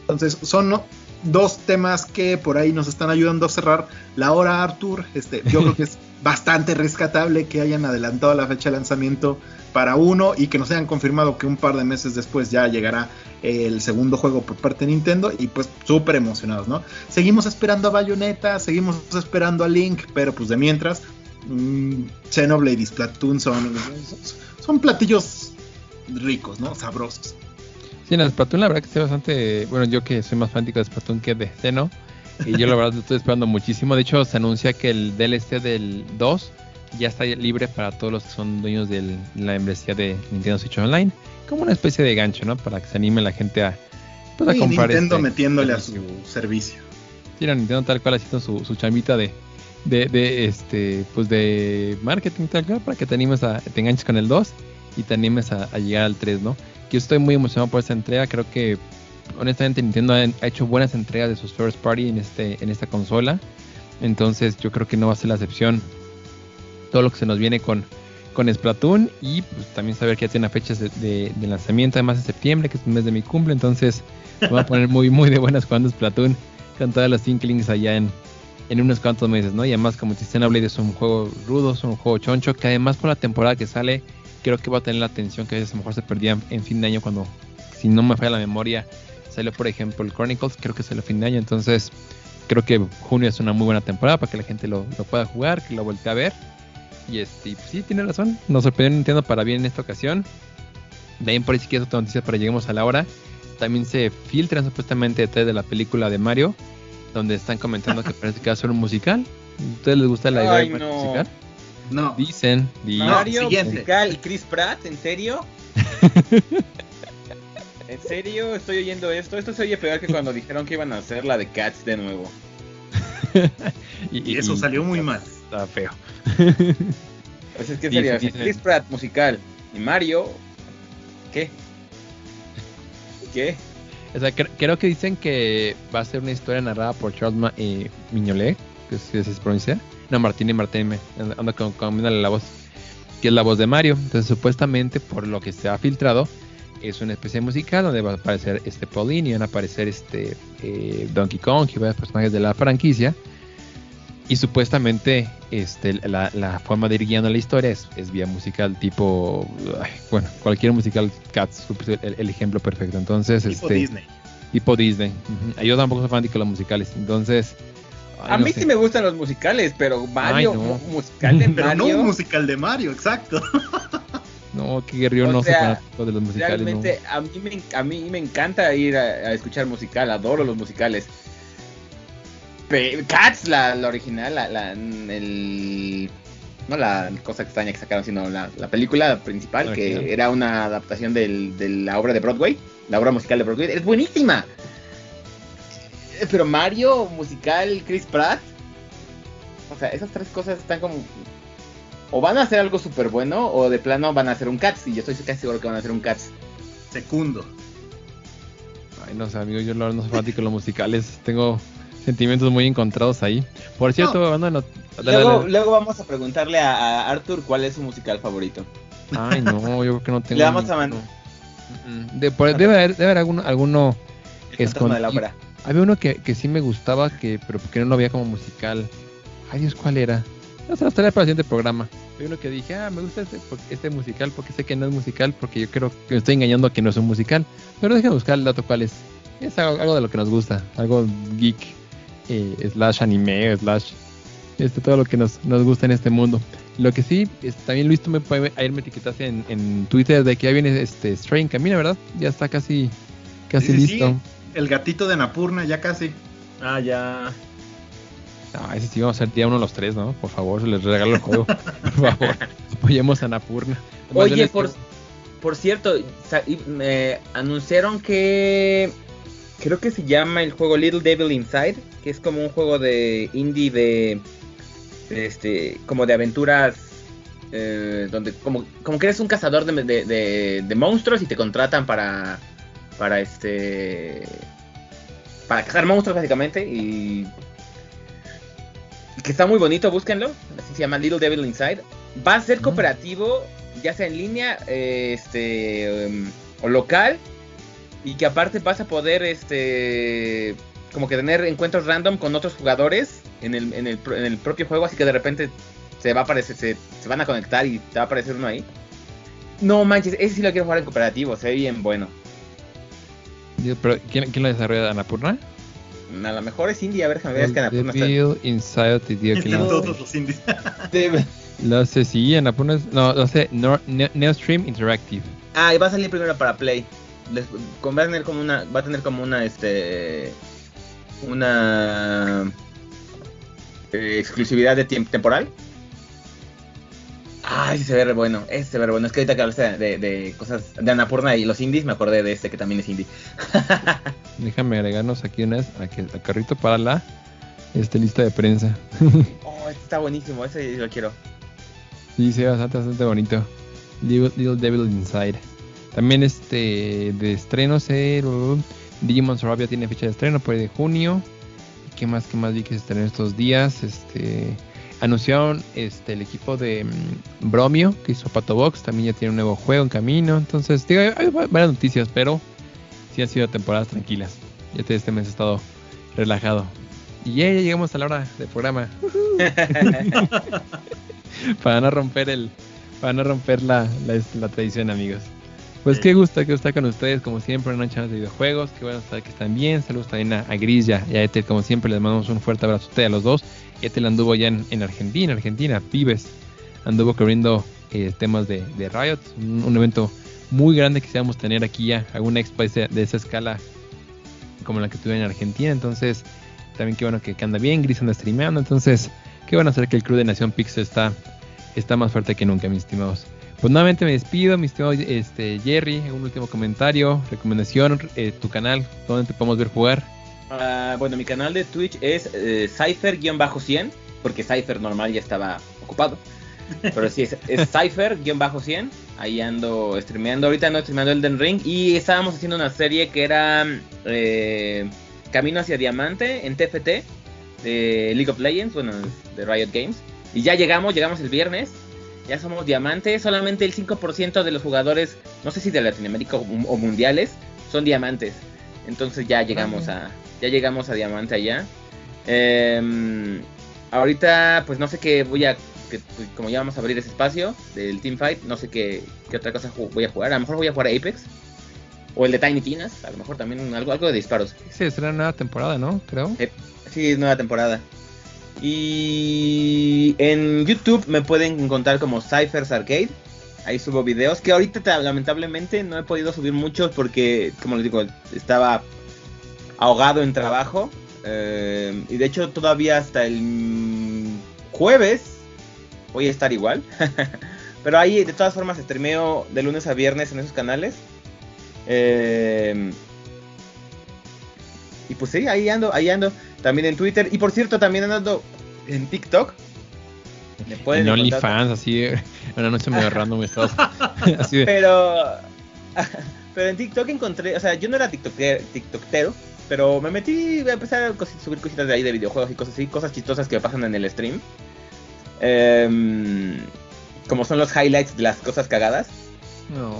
Entonces son dos temas que por ahí nos están ayudando a cerrar la hora, Arthur. Este, yo creo que es bastante rescatable que hayan adelantado la fecha de lanzamiento para uno y que nos hayan confirmado que un par de meses después ya llegará el segundo juego por parte de Nintendo y pues súper emocionados, ¿no? Seguimos esperando a Bayonetta, seguimos esperando a Link, pero pues de mientras mmm, Xenoblade y Splatoon son, son platillos ricos, ¿no? Sabrosos. Sí, en Splatoon la verdad que estoy bastante, bueno, yo que soy más fanático de Splatoon que de Xeno, y yo la verdad lo estoy esperando muchísimo, de hecho se anuncia que el DLC del 2 ya está libre para todos los que son dueños de la membresía de Nintendo Switch Online, como una especie de gancho, ¿no? Para que se anime la gente a, pues, a comprar. Nintendo este metiéndole a su servicio. Sí, Nintendo tal cual haciendo su, su chambita de, de, este, pues de marketing tal cual, para que te animes a, te enganches con el 2 y te animes a, llegar al 3, ¿no? Yo estoy muy emocionado por esta entrega, creo que honestamente Nintendo ha, hecho buenas entregas de sus first party en este en esta consola. Entonces yo creo que no va a ser la excepción todo lo que se nos viene con, con Splatoon y pues, también saber que ya tiene fechas de, lanzamiento, además de septiembre, que es un mes de mi cumple, entonces me voy a poner muy, muy de buenas jugando Splatoon con todas las Inklings allá en, en unos cuantos meses, ¿no? Y además, como Blade es un juego rudo, es un juego choncho, que además por la temporada que sale, creo que va a tener la atención que a veces a lo mejor se perdía en fin de año cuando, si no me falla la memoria, salió por ejemplo el Chronicles, creo que salió a fin de año, entonces creo que junio es una muy buena temporada para que la gente lo, lo pueda jugar, que lo voltee a ver y este, pues sí, tiene razón. Nos sorprendió Nintendo para bien en esta ocasión. De ahí por ahí si quieres otra noticia para lleguemos a la hora. También se filtran supuestamente detrás de la película de Mario, donde están comentando que parece que va a ser un musical. ¿A ustedes les gusta la idea de no. musical? No. Dicen, Mario musical y Chris Pratt, ¿en serio? ¿En serio estoy oyendo esto? Esto se oye peor que cuando dijeron que iban a hacer la de Cats de nuevo. y, eso salió muy mal. Está feo. Pues es que sería Chris Pratt musical y Mario. ¿Qué? ¿Qué? O sea, creo que dicen que va a ser una historia narrada por Charles Ma eh, Mignolet, que si se pronuncia. No, Martín y Martín, anda con, con, la voz, que es la voz de Mario. Entonces, supuestamente, por lo que se ha filtrado, es una especie musical donde va a aparecer este Pauline y van a aparecer este eh, Donkey Kong y varios personajes de la franquicia. Y supuestamente este, la, forma de ir guiando la historia es, vía musical tipo, bueno, cualquier musical Cats, el, el ejemplo perfecto. Entonces, tipo este, Disney. Tipo Disney. Yo tampoco soy fanático de los musicales. Entonces, a mí sí me gustan los musicales, pero Mario, musical de pero no un musical de Mario, exacto. No, que guerrero no sea, de los musicales. Realmente a, mí me, a mí me encanta ir a, escuchar musical, adoro los musicales. Cats, la, original, la, el, no la cosa extraña que sacaron, sino la, película principal, que era una adaptación del, de la obra de Broadway, la obra musical de Broadway, es buenísima. Eh, pero Mario, musical, Chris Pratt, o sea, esas tres cosas están como... o van a hacer algo súper bueno o de plano van a hacer un Cats. Y yo estoy casi seguro que van a hacer un Cats. Secundo. Ay, no sé, amigo, yo la verdad no soy fanático de los musicales. Tengo sentimientos muy encontrados ahí. Por cierto, hablando de not- dale, Luego, dale. luego vamos a preguntarle a, a Arthur cuál es su musical favorito. Ay, no, yo creo que no tengo. Le vamos a mandar. ninguno. De- por- debe haber, debe haber alguno, alguno fantasma de la escondido. ópera. Había uno que, que sí me gustaba, que pero porque no lo veía como musical. Ay, Dios, ¿cuál era? No sé, hasta para el siguiente programa. Hay uno que dije, ah, me gusta este, este musical porque sé que no es musical, porque yo creo que me estoy engañando a que no es un musical. Pero déjame buscar el dato cuál es. Es algo, algo de lo que nos gusta, algo geek, eh, slash anime, slash este, todo lo que nos, nos gusta en este mundo. Lo que sí, es, también Luis, tú me, ayer me etiquetaste en, en Twitter de que ya viene este Stray en camino, ¿verdad? Ya está casi, casi Sí, sí, sí. listo. El gatito de Napurna, ya casi. Ah, ya. Ah, ese sí vamos a ser día uno de los tres, ¿no? Por favor, se les regalo el juego. Por favor, apoyemos a Napurna. Oye, por, por cierto, me anunciaron que creo que se llama el juego Little Devil Inside, que es como un juego de indie de, de este, como de aventuras, eh, donde como, como que eres un cazador de, de- de- de monstruos y te contratan para, para este, para cazar monstruos básicamente y que está muy bonito, búsquenlo. Así se llama Little Devil Inside. Va a ser cooperativo, ya sea en línea, eh, este, em, o local, y que aparte vas a poder, este, como que tener encuentros random con otros jugadores en el, en el, en el propio juego, así que de repente se va a aparecer, se, se van a conectar y te va a aparecer uno ahí. No manches, ese sí lo quiero jugar en cooperativo, se ve bien bueno. Pero, ¿quién, quién lo desarrolla? ¿Anapurna? A lo mejor es indie, a ver, déjame ver, es que Annapurna está- Devil Inside lo, todos los indies. Debe- lo hace, sí, Anapurna es, no, Nor- Ne- Neostream Interactive. Ah, y va a salir primero para Play. Les- con- va a tener como una, va a tener como una, este, una eh, exclusividad de tiempo temporal. Ay, se ve re bueno, ese se ve re bueno. Es que ahorita que hablaste de, de cosas de Annapurna y los indies, me acordé de este que también es indie. Déjame agregarnos aquí una vez a que al carrito para la este, lista de prensa. Oh, este está buenísimo, ese lo quiero. Sí, sí, bastante, bastante bonito. Little, Little Devil Inside. También este de estrenos, eh, Digimon Surabia tiene fecha de estreno por ahí de junio. ¿Qué más, qué más vi que se estrenó estos días? Este anunciaron este el equipo de mm, Bromio que hizo Pato Box, también ya tiene un nuevo juego en camino. Entonces, digo, hay, hay varias noticias, pero sí han sido temporadas tranquilas. Ya te- este mes he estado relajado. Y ya, ya llegamos a la hora del programa. para no romper el para no romper la, la, este, la tradición amigos pues Sí. qué gusto que estar con ustedes como siempre en noche de videojuegos qué bueno saber que están bien saludos también a, a Gris y a Ethel como siempre les mandamos un fuerte abrazo a los dos Ethel anduvo ya en, en Argentina Argentina Pibes anduvo cubriendo eh, temas de, de Riot un, un evento muy grande que quisiéramos tener aquí ya alguna expo de, de esa escala como la que tuve en Argentina entonces también qué bueno que, que anda bien Gris anda streameando entonces qué bueno saber que el crew de Nación Pixel está está más fuerte que nunca, mis estimados. Pues nuevamente me despido, mi estimado este, Jerry. Un último comentario, recomendación, eh, tu canal, donde te podemos ver jugar. Ah, bueno, mi canal de Twitch es eh, Cypher-100, porque Cypher normal ya estaba ocupado. Pero sí, es, es Cypher-100. Ahí ando streameando. Ahorita ando streameando Elden Ring. Y estábamos haciendo una serie que era eh, Camino hacia Diamante en TFT de League of Legends, bueno, de Riot Games. Y ya llegamos, llegamos el viernes. Ya somos diamantes. Solamente el 5% de los jugadores, no sé si de Latinoamérica o, o mundiales, son diamantes. Entonces ya llegamos a ya llegamos a diamante allá. Em, ahorita pues no sé qué voy a que, pues, como ya vamos a abrir ese espacio del Team Fight, no sé qué, qué otra cosa voy a jugar. A lo mejor voy a jugar Apex o el de Tiny Tinas, a lo mejor también algo algo de disparos. Se estrena nueva temporada, ¿no? Creo. Sí, es nueva temporada. Y en YouTube me pueden encontrar como Cyphers Arcade. Ahí subo videos que ahorita ta- lamentablemente no he podido subir muchos porque, como les digo, estaba ahogado en trabajo. Eh, y de hecho todavía hasta el jueves voy a estar igual. Pero ahí de todas formas streameo de lunes a viernes en esos canales. Eh, y pues sí, ahí ando, ahí ando. También en Twitter. Y por cierto, también ando en TikTok. Me pueden en OnlyFans, así, un anuncio medio random, estados, así de, Pero, pero en TikTok encontré, o sea, yo no era tiktoker, tiktokero, pero me metí a empezar a cosi- subir cositas de ahí de videojuegos y cosas así, cosas chistosas que pasan en el stream. Em, como son los highlights de las cosas cagadas. no.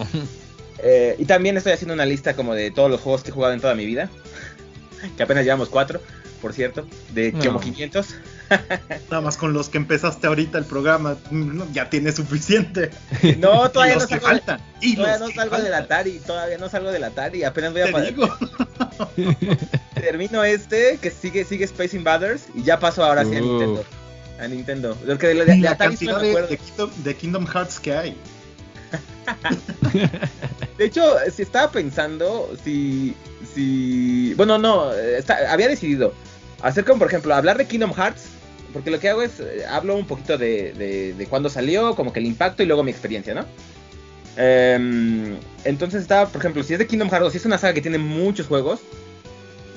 Eh, y también estoy haciendo una lista como de todos los juegos que he jugado en toda mi vida. Que apenas llevamos cuatro, por cierto, de No. como 500. Nada más con los que empezaste ahorita el programa, ya tienes suficiente. No, todavía no que salgo, faltan. Y todavía no que salgo del. Atari, todavía no salgo del Atari, apenas voy a Te pa- digo. termino este, que sigue, sigue Space Invaders, y ya paso ahora sí a. Nintendo. A Nintendo. Porque de, de- de la Atari cantidad me de, de Kingdom, de Kingdom Hearts que hay. De hecho, si estaba pensando si. si bueno, no, está- había decidido hacer como, por ejemplo, hablar de Kingdom Hearts. Porque lo que hago es, eh, hablo un poquito de, de, de cuándo salió, como que el impacto y luego mi experiencia, ¿no? Em, entonces estaba, por ejemplo, si es de Kingdom Hearts, si es una saga que tiene muchos juegos,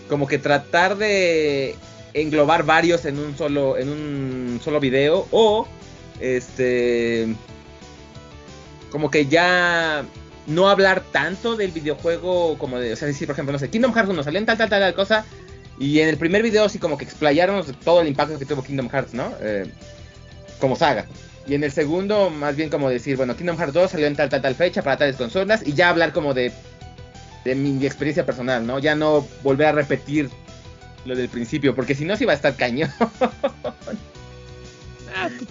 como que tratar de englobar varios en un solo, en un solo video, o este como que ya no hablar tanto del videojuego como de, o sea, decir, por ejemplo, no sé, Kingdom Hearts 1 salió en tal, tal, tal, tal cosa, y en el primer video sí como que explayaron todo el impacto que tuvo Kingdom Hearts, ¿no? Eh, como saga. Y en el segundo, más bien como decir, bueno, Kingdom Hearts 2 salió en tal, tal, tal fecha para tales consolas, y ya hablar como de, de mi experiencia personal, ¿no? Ya no volver a repetir lo del principio, porque si no, sí va a estar cañón.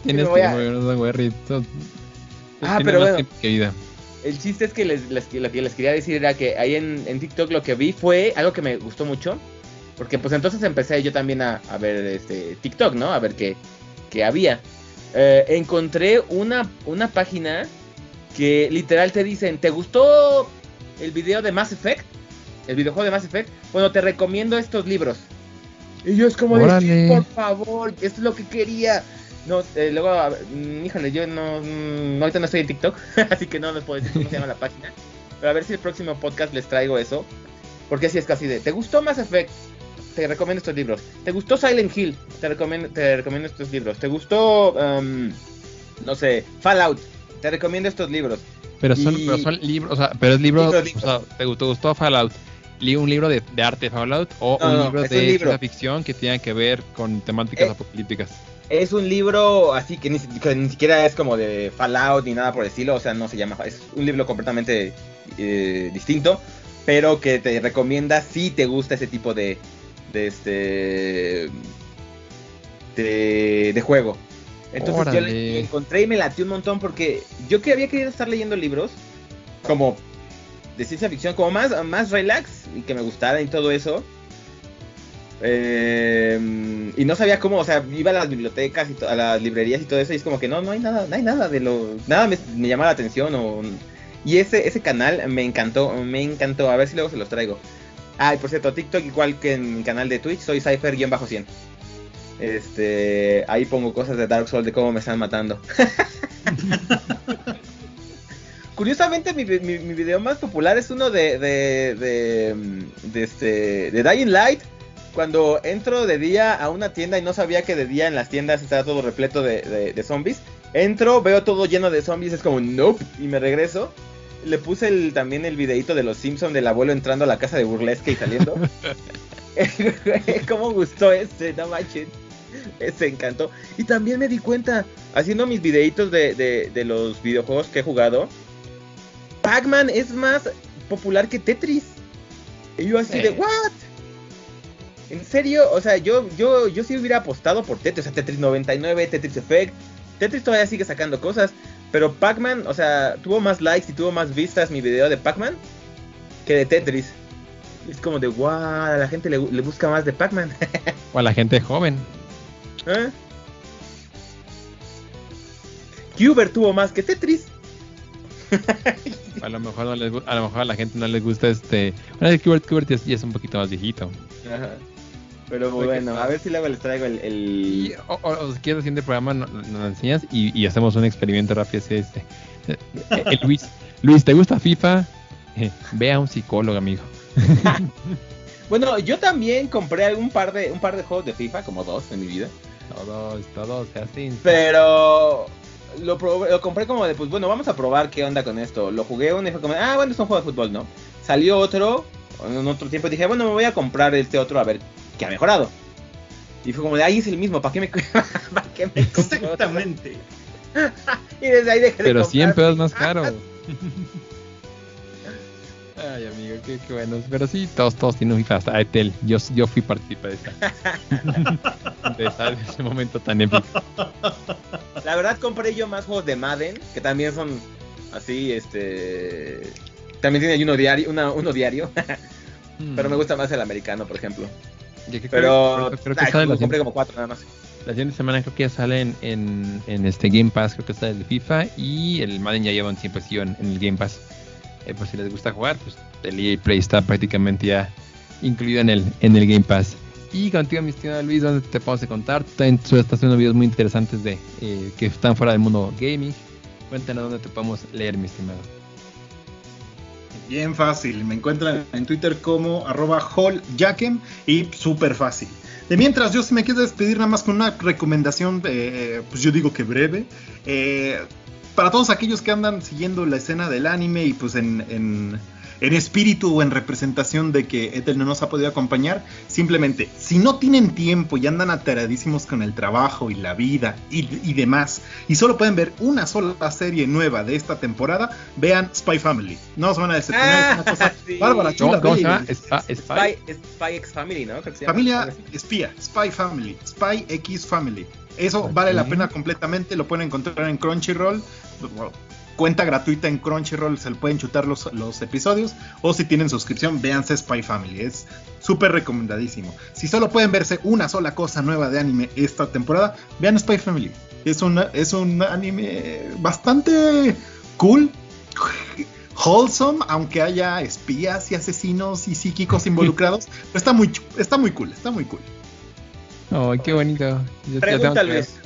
Tienes me voy a- tiempo, no, güey, tú- Ah, tienes pero bueno. que vida. El chiste es que les, les- lo que les quería decir era que ahí en, en TikTok lo que vi fue algo que me gustó mucho. Porque pues entonces empecé yo también a, a ver este TikTok, ¿no? A ver qué, qué había. Eh, encontré una, una página que literal te dicen, ¿te gustó el video de Mass Effect? El videojuego de Mass Effect. Bueno, te recomiendo estos libros. Y yo es como de, Órale. "Sí, por favor, esto es lo que quería. No, eh, luego, a ver, mm, híjole, yo no, mm, ahorita no estoy en TikTok, así que no les puedo decir cómo se llama la página. Pero a ver si el próximo podcast les traigo eso. Porque así es casi de, ¿te gustó Mass Effect? Te recomiendo estos libros. ¿Te gustó Silent Hill? Te recomiendo, te recomiendo estos libros. ¿Te gustó, um, no sé, Fallout? Te recomiendo estos libros. Pero son, Y- pero son libros, o sea, pero es libro, o sea, ¿te gustó, gustó Fallout? ¿Un libro de, de arte Fallout o No, un no, libro es de ciencia ficción que tenga que ver con temáticas Eh, apocalípticas? Es un libro así que ni, que ni siquiera es como de Fallout ni nada por el estilo, o sea, no se llama. Es un libro completamente eh, distinto, pero que te recomienda si te gusta ese tipo de, de este de, de juego. Entonces yo le encontré y me latió un montón porque yo que había querido estar leyendo libros como de ciencia ficción, como más, más relax y que me gustara y todo eso. Eh, y no sabía cómo, o sea, iba a las bibliotecas y a las librerías y todo eso y es como que no, no hay nada, no hay nada de lo, nada me, me llama la atención o y ese ese canal me encantó, me encantó, a ver si luego se los traigo. Ah, y por cierto, TikTok igual que en mi canal de Twitch, soy Cypher-100. Este, ahí pongo cosas de Dark Souls de cómo me están matando. Curiosamente, mi, mi, mi video más popular es uno de, de, de, mm, de este, de Dying Light. Cuando entro de día a una tienda y no sabía que de día en las tiendas estaba todo repleto de, de- de zombies. Entro, veo todo lleno de zombies, es como nope, y me regreso. Le puse el, también el videito de los Simpsons del abuelo entrando a la casa de burlesque y saliendo. ¿Cómo gustó ese? No manches. Ese encantó. Y también me di cuenta, haciendo mis videitos de, de, de los videojuegos que he jugado, Pac-Man es más popular que Tetris. Y yo así Sí. de, ¿what? ¿En serio? O sea, yo, yo, yo sí hubiera apostado por Tetris, o sea, Tetris 99, Tetris Effect. Tetris todavía sigue sacando cosas, pero Pac-Man, o sea, tuvo más likes y tuvo más vistas mi video de Pac-Man que de Tetris. Es como de, wow, a la gente le, le busca más de Pac-Man. O a la gente joven. ¿Eh? Cuber tuvo más que Tetris. A lo mejor no les, a lo mejor a la gente no les gusta este. Bueno, es que Kubert, Kubert ya es- ya es un poquito más viejito. Ajá. Pero bueno, ¿qué a ver si luego les traigo el... el- Y, o, si quieres el siguiente programa no- no- nos, enseñas y, y hacemos un experimento rápido así este. Eh, eh, Luis, Luis, ¿te gusta FIFA? Eh, ve a un psicólogo, amigo. Bueno, yo también compré un par de un par de juegos de FIFA, como dos en mi vida. Todos, todos, así. Pero lo, probé- lo compré como de, pues bueno, vamos a probar qué onda con esto. Lo jugué uno y fue como, ah, bueno, es un juego de fútbol, ¿no? Salió otro, en otro tiempo dije, bueno, me voy a comprar este otro a ver qué ha mejorado. Y fue como de, ahí es el mismo, ¿para qué me, ¿para qué me compro otro?" Exactamente. Y desde ahí dejé de Pero 100 comprar. pesos más caro. Ay, amigo, qué, qué bueno. Pero sí, todos, todos tienen un FIFA, hasta Etel. Yo, yo fui partícipe de esa. de, esa- de ese momento tan épico. La verdad compré yo más juegos de Madden, que también son así, este... También tiene ahí uno diario, una- uno diario, pero me gusta más el americano, por ejemplo. Ya que Pero creo, creo que ay, sale la, compré siguiente, como cuatro nada más. la siguiente semana, creo que ya sale en, en, en este Game Pass, creo que está el de FIFA y el Madden ya lleva un así en, en el Game Pass. Eh, por si les gusta jugar, pues el EA Play está prácticamente ya incluido en el, en el Game Pass. Y contigo, mi estimado Luis, ¿dónde te podemos contar? Tú estás haciendo videos muy interesantes de eh, que están fuera del mundo gaming. Cuéntanos dónde te podemos leer, mi estimado. Bien fácil, me encuentran en Twitter como arroba halljacken y súper fácil. De mientras, yo si me quiero despedir nada más con una recomendación, eh, pues yo digo que breve. Eh, para todos aquellos que andan siguiendo la escena del anime y pues en, en- en espíritu o en representación de que Ethel no nos ha podido acompañar, simplemente, si no tienen tiempo y andan ataradísimos con el trabajo y la vida y, y demás, y solo pueden ver una sola serie nueva de esta temporada, vean Spy Family. No se van a decepcionar, es una cosa sí. bárbara, chula, ¿Cómo, cómo se llama? Spy- Spy. Spy, Spy X Family, ¿no? Creo que se llama. Familia espía, Spy Family, Spy X Family. Eso vale la pena completamente, lo pueden encontrar en Crunchyroll. Bueno, Cuenta gratuita en Crunchyroll, se le pueden chutar los, los episodios. O si tienen suscripción, véanse Spy Family. Es súper recomendadísimo. Si solo pueden verse una sola cosa nueva de anime esta temporada, vean Spy Family. Es, una, es un anime bastante cool, wholesome, aunque haya espías y asesinos y psíquicos involucrados. pero está muy, está muy cool, está muy cool. Ay, qué bonito. Ya Pregunta, tengo que- Luis.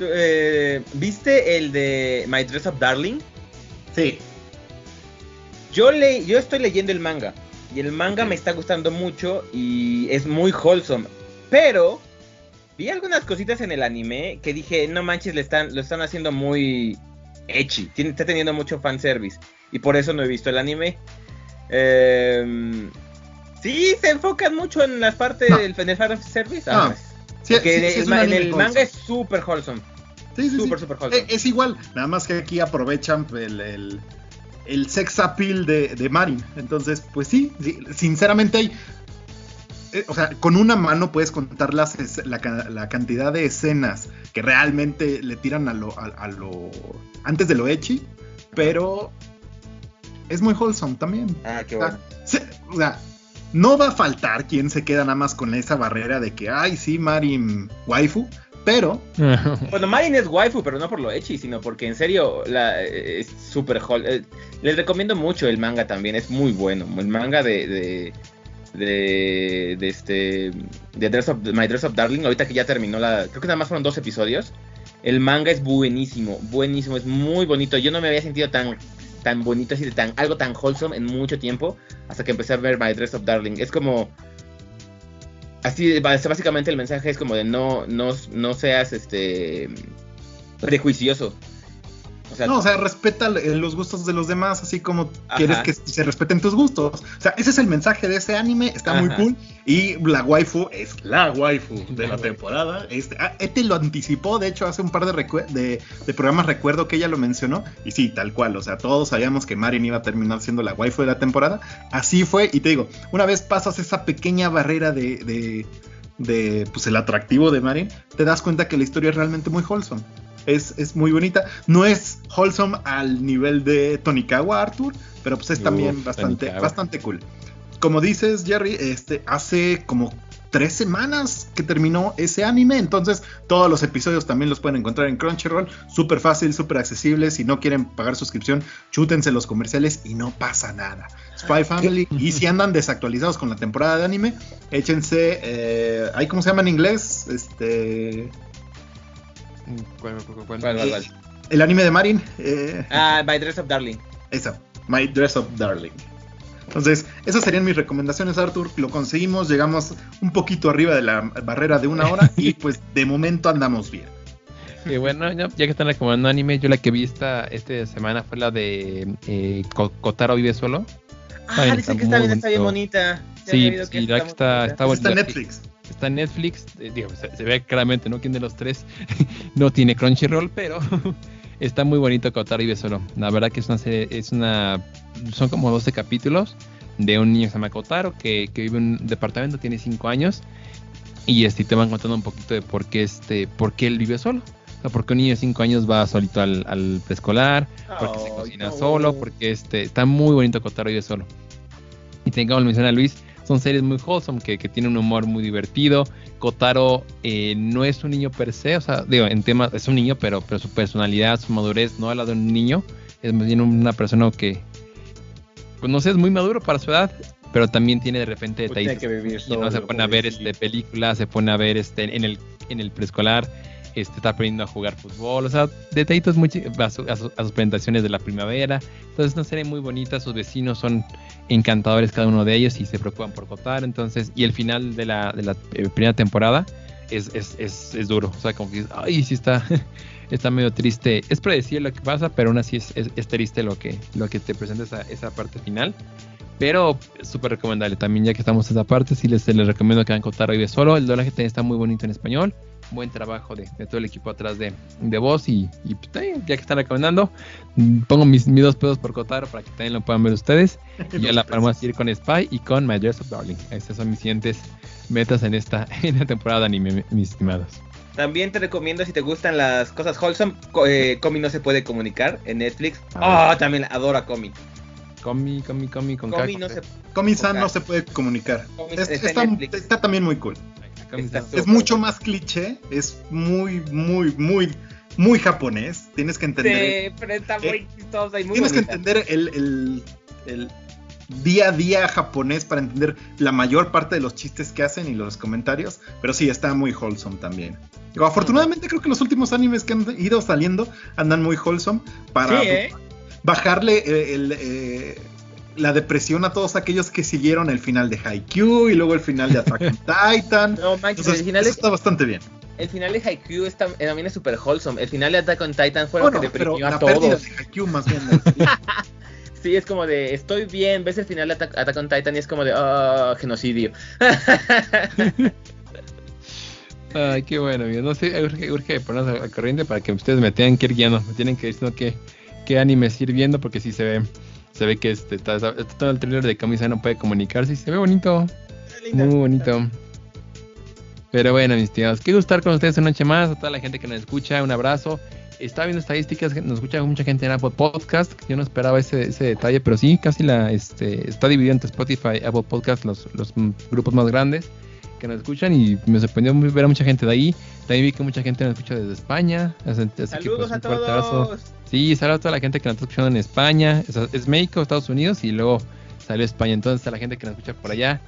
Eh, ¿Viste el de My Dress Up Darling? Sí. Yo, le, yo estoy leyendo el manga. Y el manga me está gustando mucho y es muy wholesome. Pero vi algunas cositas en el anime que dije, no manches, le están, lo están haciendo muy. Tiene, está teniendo mucho fanservice. Y por eso no he visto el anime. Em, sí, se enfocan mucho en las partes No. del en el fanservice. No. Ah, pues. Sí, sí, en sí, el es un ma- en anime el wholesome. manga es súper wholesome. Sí, sí. Súper, súper wholesome. Eh, Es igual, nada más que aquí aprovechan el, el, el sex appeal de, de Marin. Entonces, pues sí, sinceramente hay. eh, o sea, con una mano puedes contar las, la, ca- la cantidad de escenas que realmente le tiran a lo, a, a lo. antes de lo echi, pero es muy wholesome también. Ah, qué O sea, bueno. se- o sea, no va a faltar quien se queda nada más con esa barrera de que, ay, sí, Marin waifu, pero Bueno, Marin es waifu, pero no por lo echi, sino porque en serio la, eh, es súper hol- eh, les recomiendo mucho el manga también, es muy bueno. El manga de. de de, de este de Dress Up- My Dress Up Darling ahorita que ya terminó la creo que nada más fueron dos episodios el manga es buenísimo buenísimo es muy bonito yo no me había sentido tan tan bonito así de tan algo tan wholesome en mucho tiempo hasta que empecé a ver My Dress Up Darling. Es como así básicamente el mensaje es como de no no no seas este prejuicioso o sea, No, o sea, respeta los gustos de los demás, así como Ajá. quieres que se respeten tus gustos. O sea, ese es el mensaje de ese anime, está muy cool. Y la waifu es la waifu de La temporada. Este, ah, lo anticipó, de hecho, hace un par de, recue- de, de programas recuerdo que ella lo mencionó. Y sí, tal cual, o sea, todos sabíamos que Marin iba a terminar siendo la waifu de la temporada. Así fue, y te digo, una vez pasas esa pequeña barrera de... de de pues el atractivo de Marin, te das cuenta que la historia es realmente muy wholesome. Es, es muy bonita. No es wholesome al nivel de Tonikawa Arthur, pero pues es Uf, también bastante, Tonikawa. bastante cool. Como dices, Jerry, este, hace como tres semanas que terminó ese anime, entonces todos los episodios también los pueden encontrar en Crunchyroll, súper fácil, súper accesible, si no quieren pagar suscripción, chútense los comerciales y no pasa nada. Spy Family, y si andan desactualizados con la temporada de anime, échense, eh, ¿ahí cómo se llama en inglés? Este, ¿Cuál, cuál, cuál? ¿cuál, cuál, cuál? el anime de Marin, eh, Ah, My Dress Up Darling esa, My Dress Up Darling. Entonces, esas serían mis recomendaciones, Arthur. Lo conseguimos, llegamos un poquito arriba de la barrera de una hora y pues de momento andamos bien. Y bueno, ya, que están recomendando anime, yo la que vi esta, esta semana fue la de eh, Kotaro Vive Solo. Ah, dicen que está bien, está bien bonita. Sí, sí, la que está, está, está, en Netflix. Está en Netflix, eh, digo, se, ve claramente, ¿no? ¿Quién de los tres no tiene Crunchyroll? Pero está muy bonito Kotaro Vive Solo. La verdad que es una serie, es una, son como 12 capítulos de un niño que se llama Kotaro que, que vive en un departamento, tiene 5 años y este, te van contando un poquito de por qué, este, por qué él vive solo. O porque un niño de 5 años va solito al, al preescolar, porque se cocina solo, porque este, está muy bonito Kotaro vive solo. Y tengamos menciona Luis, son series muy wholesome que, que tienen un humor muy divertido. Kotaro eh, no es un niño per se, o sea, digo, en temas, es un niño, pero, pero su personalidad, su madurez no habla de un niño, es más bien una persona que, pues no sé, es muy maduro para su edad, pero también tiene de repente pues detalles. y no se pone a ver este películas, se pone a ver este en el en el preescolar, este está aprendiendo a jugar fútbol, o sea, detallitos muy a, a, sus presentaciones de la primavera. Entonces, es una serie muy bonita, sus vecinos son encantadores cada uno de ellos y se preocupan por votar, entonces, y el final de la, de la eh, primera temporada es, es, es, es, duro, o sea, como que, ay, sí está está medio triste. Es predecible lo que pasa, pero aún así es, es, triste lo que, lo que te presenta esa, esa parte final. Pero súper recomendable también, ya que estamos en esa parte, sí les, les recomiendo que hagan Kotaro Vive Solo. El doblaje está muy bonito en español. Buen trabajo de, de todo el equipo atrás de, de voz. Y, y pues, ya que están recomendando, pongo mis, mis, dos pedos por Kotaro para que también lo puedan ver ustedes. y ya la podemos ir con Spy y con My Dress of Darling. Estas son mis siguientes metas en esta, en la temporada de anime, mis estimados. También te recomiendo si te gustan las cosas wholesome, eh, Comi no se puede comunicar en Netflix. Ah, oh, también adoro a Comi. Comi, Comi, Comi, con Comi no se Comi-san no se puede comunicar. Es, está, está, también muy cool. Es mucho más cliché, es muy, muy, muy, muy japonés. Tienes que entender. Sí, pero está muy eh, y muy Tienes que entender el, el, el día a día japonés para entender la mayor parte de los chistes que hacen y los comentarios, pero sí, está muy wholesome también. Digo, afortunadamente creo que los últimos animes que han ido saliendo andan muy wholesome para ¿eh? bajarle eh, el, eh, la depresión a todos aquellos que siguieron el final de Haikyuu y luego el final de Attack on Titan. No manches, el final está bastante bien. El final de Haikyuu está, también es super wholesome. El final de Attack on Titan fue lo que deprimió a todos. De Haikyuu más bien. Sí, es como de, estoy bien, ves el final de Attack, on Titan y es como de, oh, genocidio. Ay, qué bueno, No sé, urge, urge ponernos a corriente para que ustedes me tengan que ir guiando, me tienen que decir qué, qué animes ir viendo, porque sí se ve, se ve que este, está, todo el trailer de camisa no puede comunicarse y se ve bonito. Muy bonito. Pero bueno, mis tíos, qué gustar con ustedes una noche más, a toda la gente que nos escucha, un abrazo estaba viendo estadísticas, nos escucha mucha gente en Apple Podcast. Yo no esperaba ese, ese detalle, pero sí, casi la este, está dividido entre Spotify y Apple Podcast, los, los grupos más grandes que nos escuchan. Y me sorprendió ver a mucha gente de ahí. También vi que mucha gente nos escucha desde España. Así, Saludos pues, a todos. Sí, saludos a toda la gente que nos está escuchando en España. Es, es México, Estados Unidos y luego salió España. Entonces, a la gente que nos escucha por allá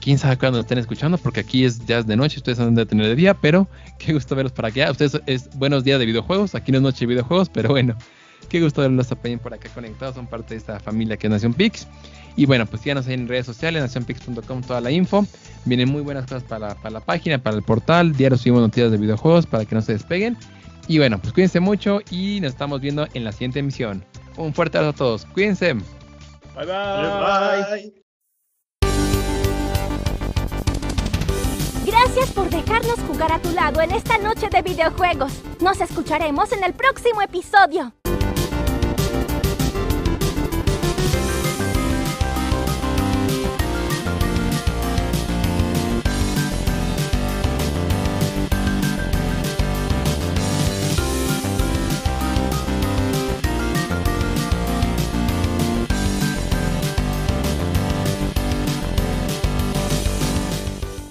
quién sabe cuándo estén escuchando, porque aquí es ya de noche, ustedes han de tener de día, pero qué gusto verlos para acá. Ustedes es buenos días de videojuegos, aquí no es noche de videojuegos, pero bueno, qué gusto verlos también por acá conectados, son parte de esta familia que es Nación Pix. Y bueno, pues síganos en redes sociales, nacionpix.com, toda la info. Vienen muy buenas cosas para, para la página, para el portal. Diario subimos noticias de videojuegos para que no se despeguen. Y bueno, pues cuídense mucho y nos estamos viendo en la siguiente emisión. Un fuerte abrazo a todos. Cuídense. Bye bye. bye. Gracias por dejarnos jugar a tu lado en esta noche de videojuegos. Nos escucharemos en el próximo episodio.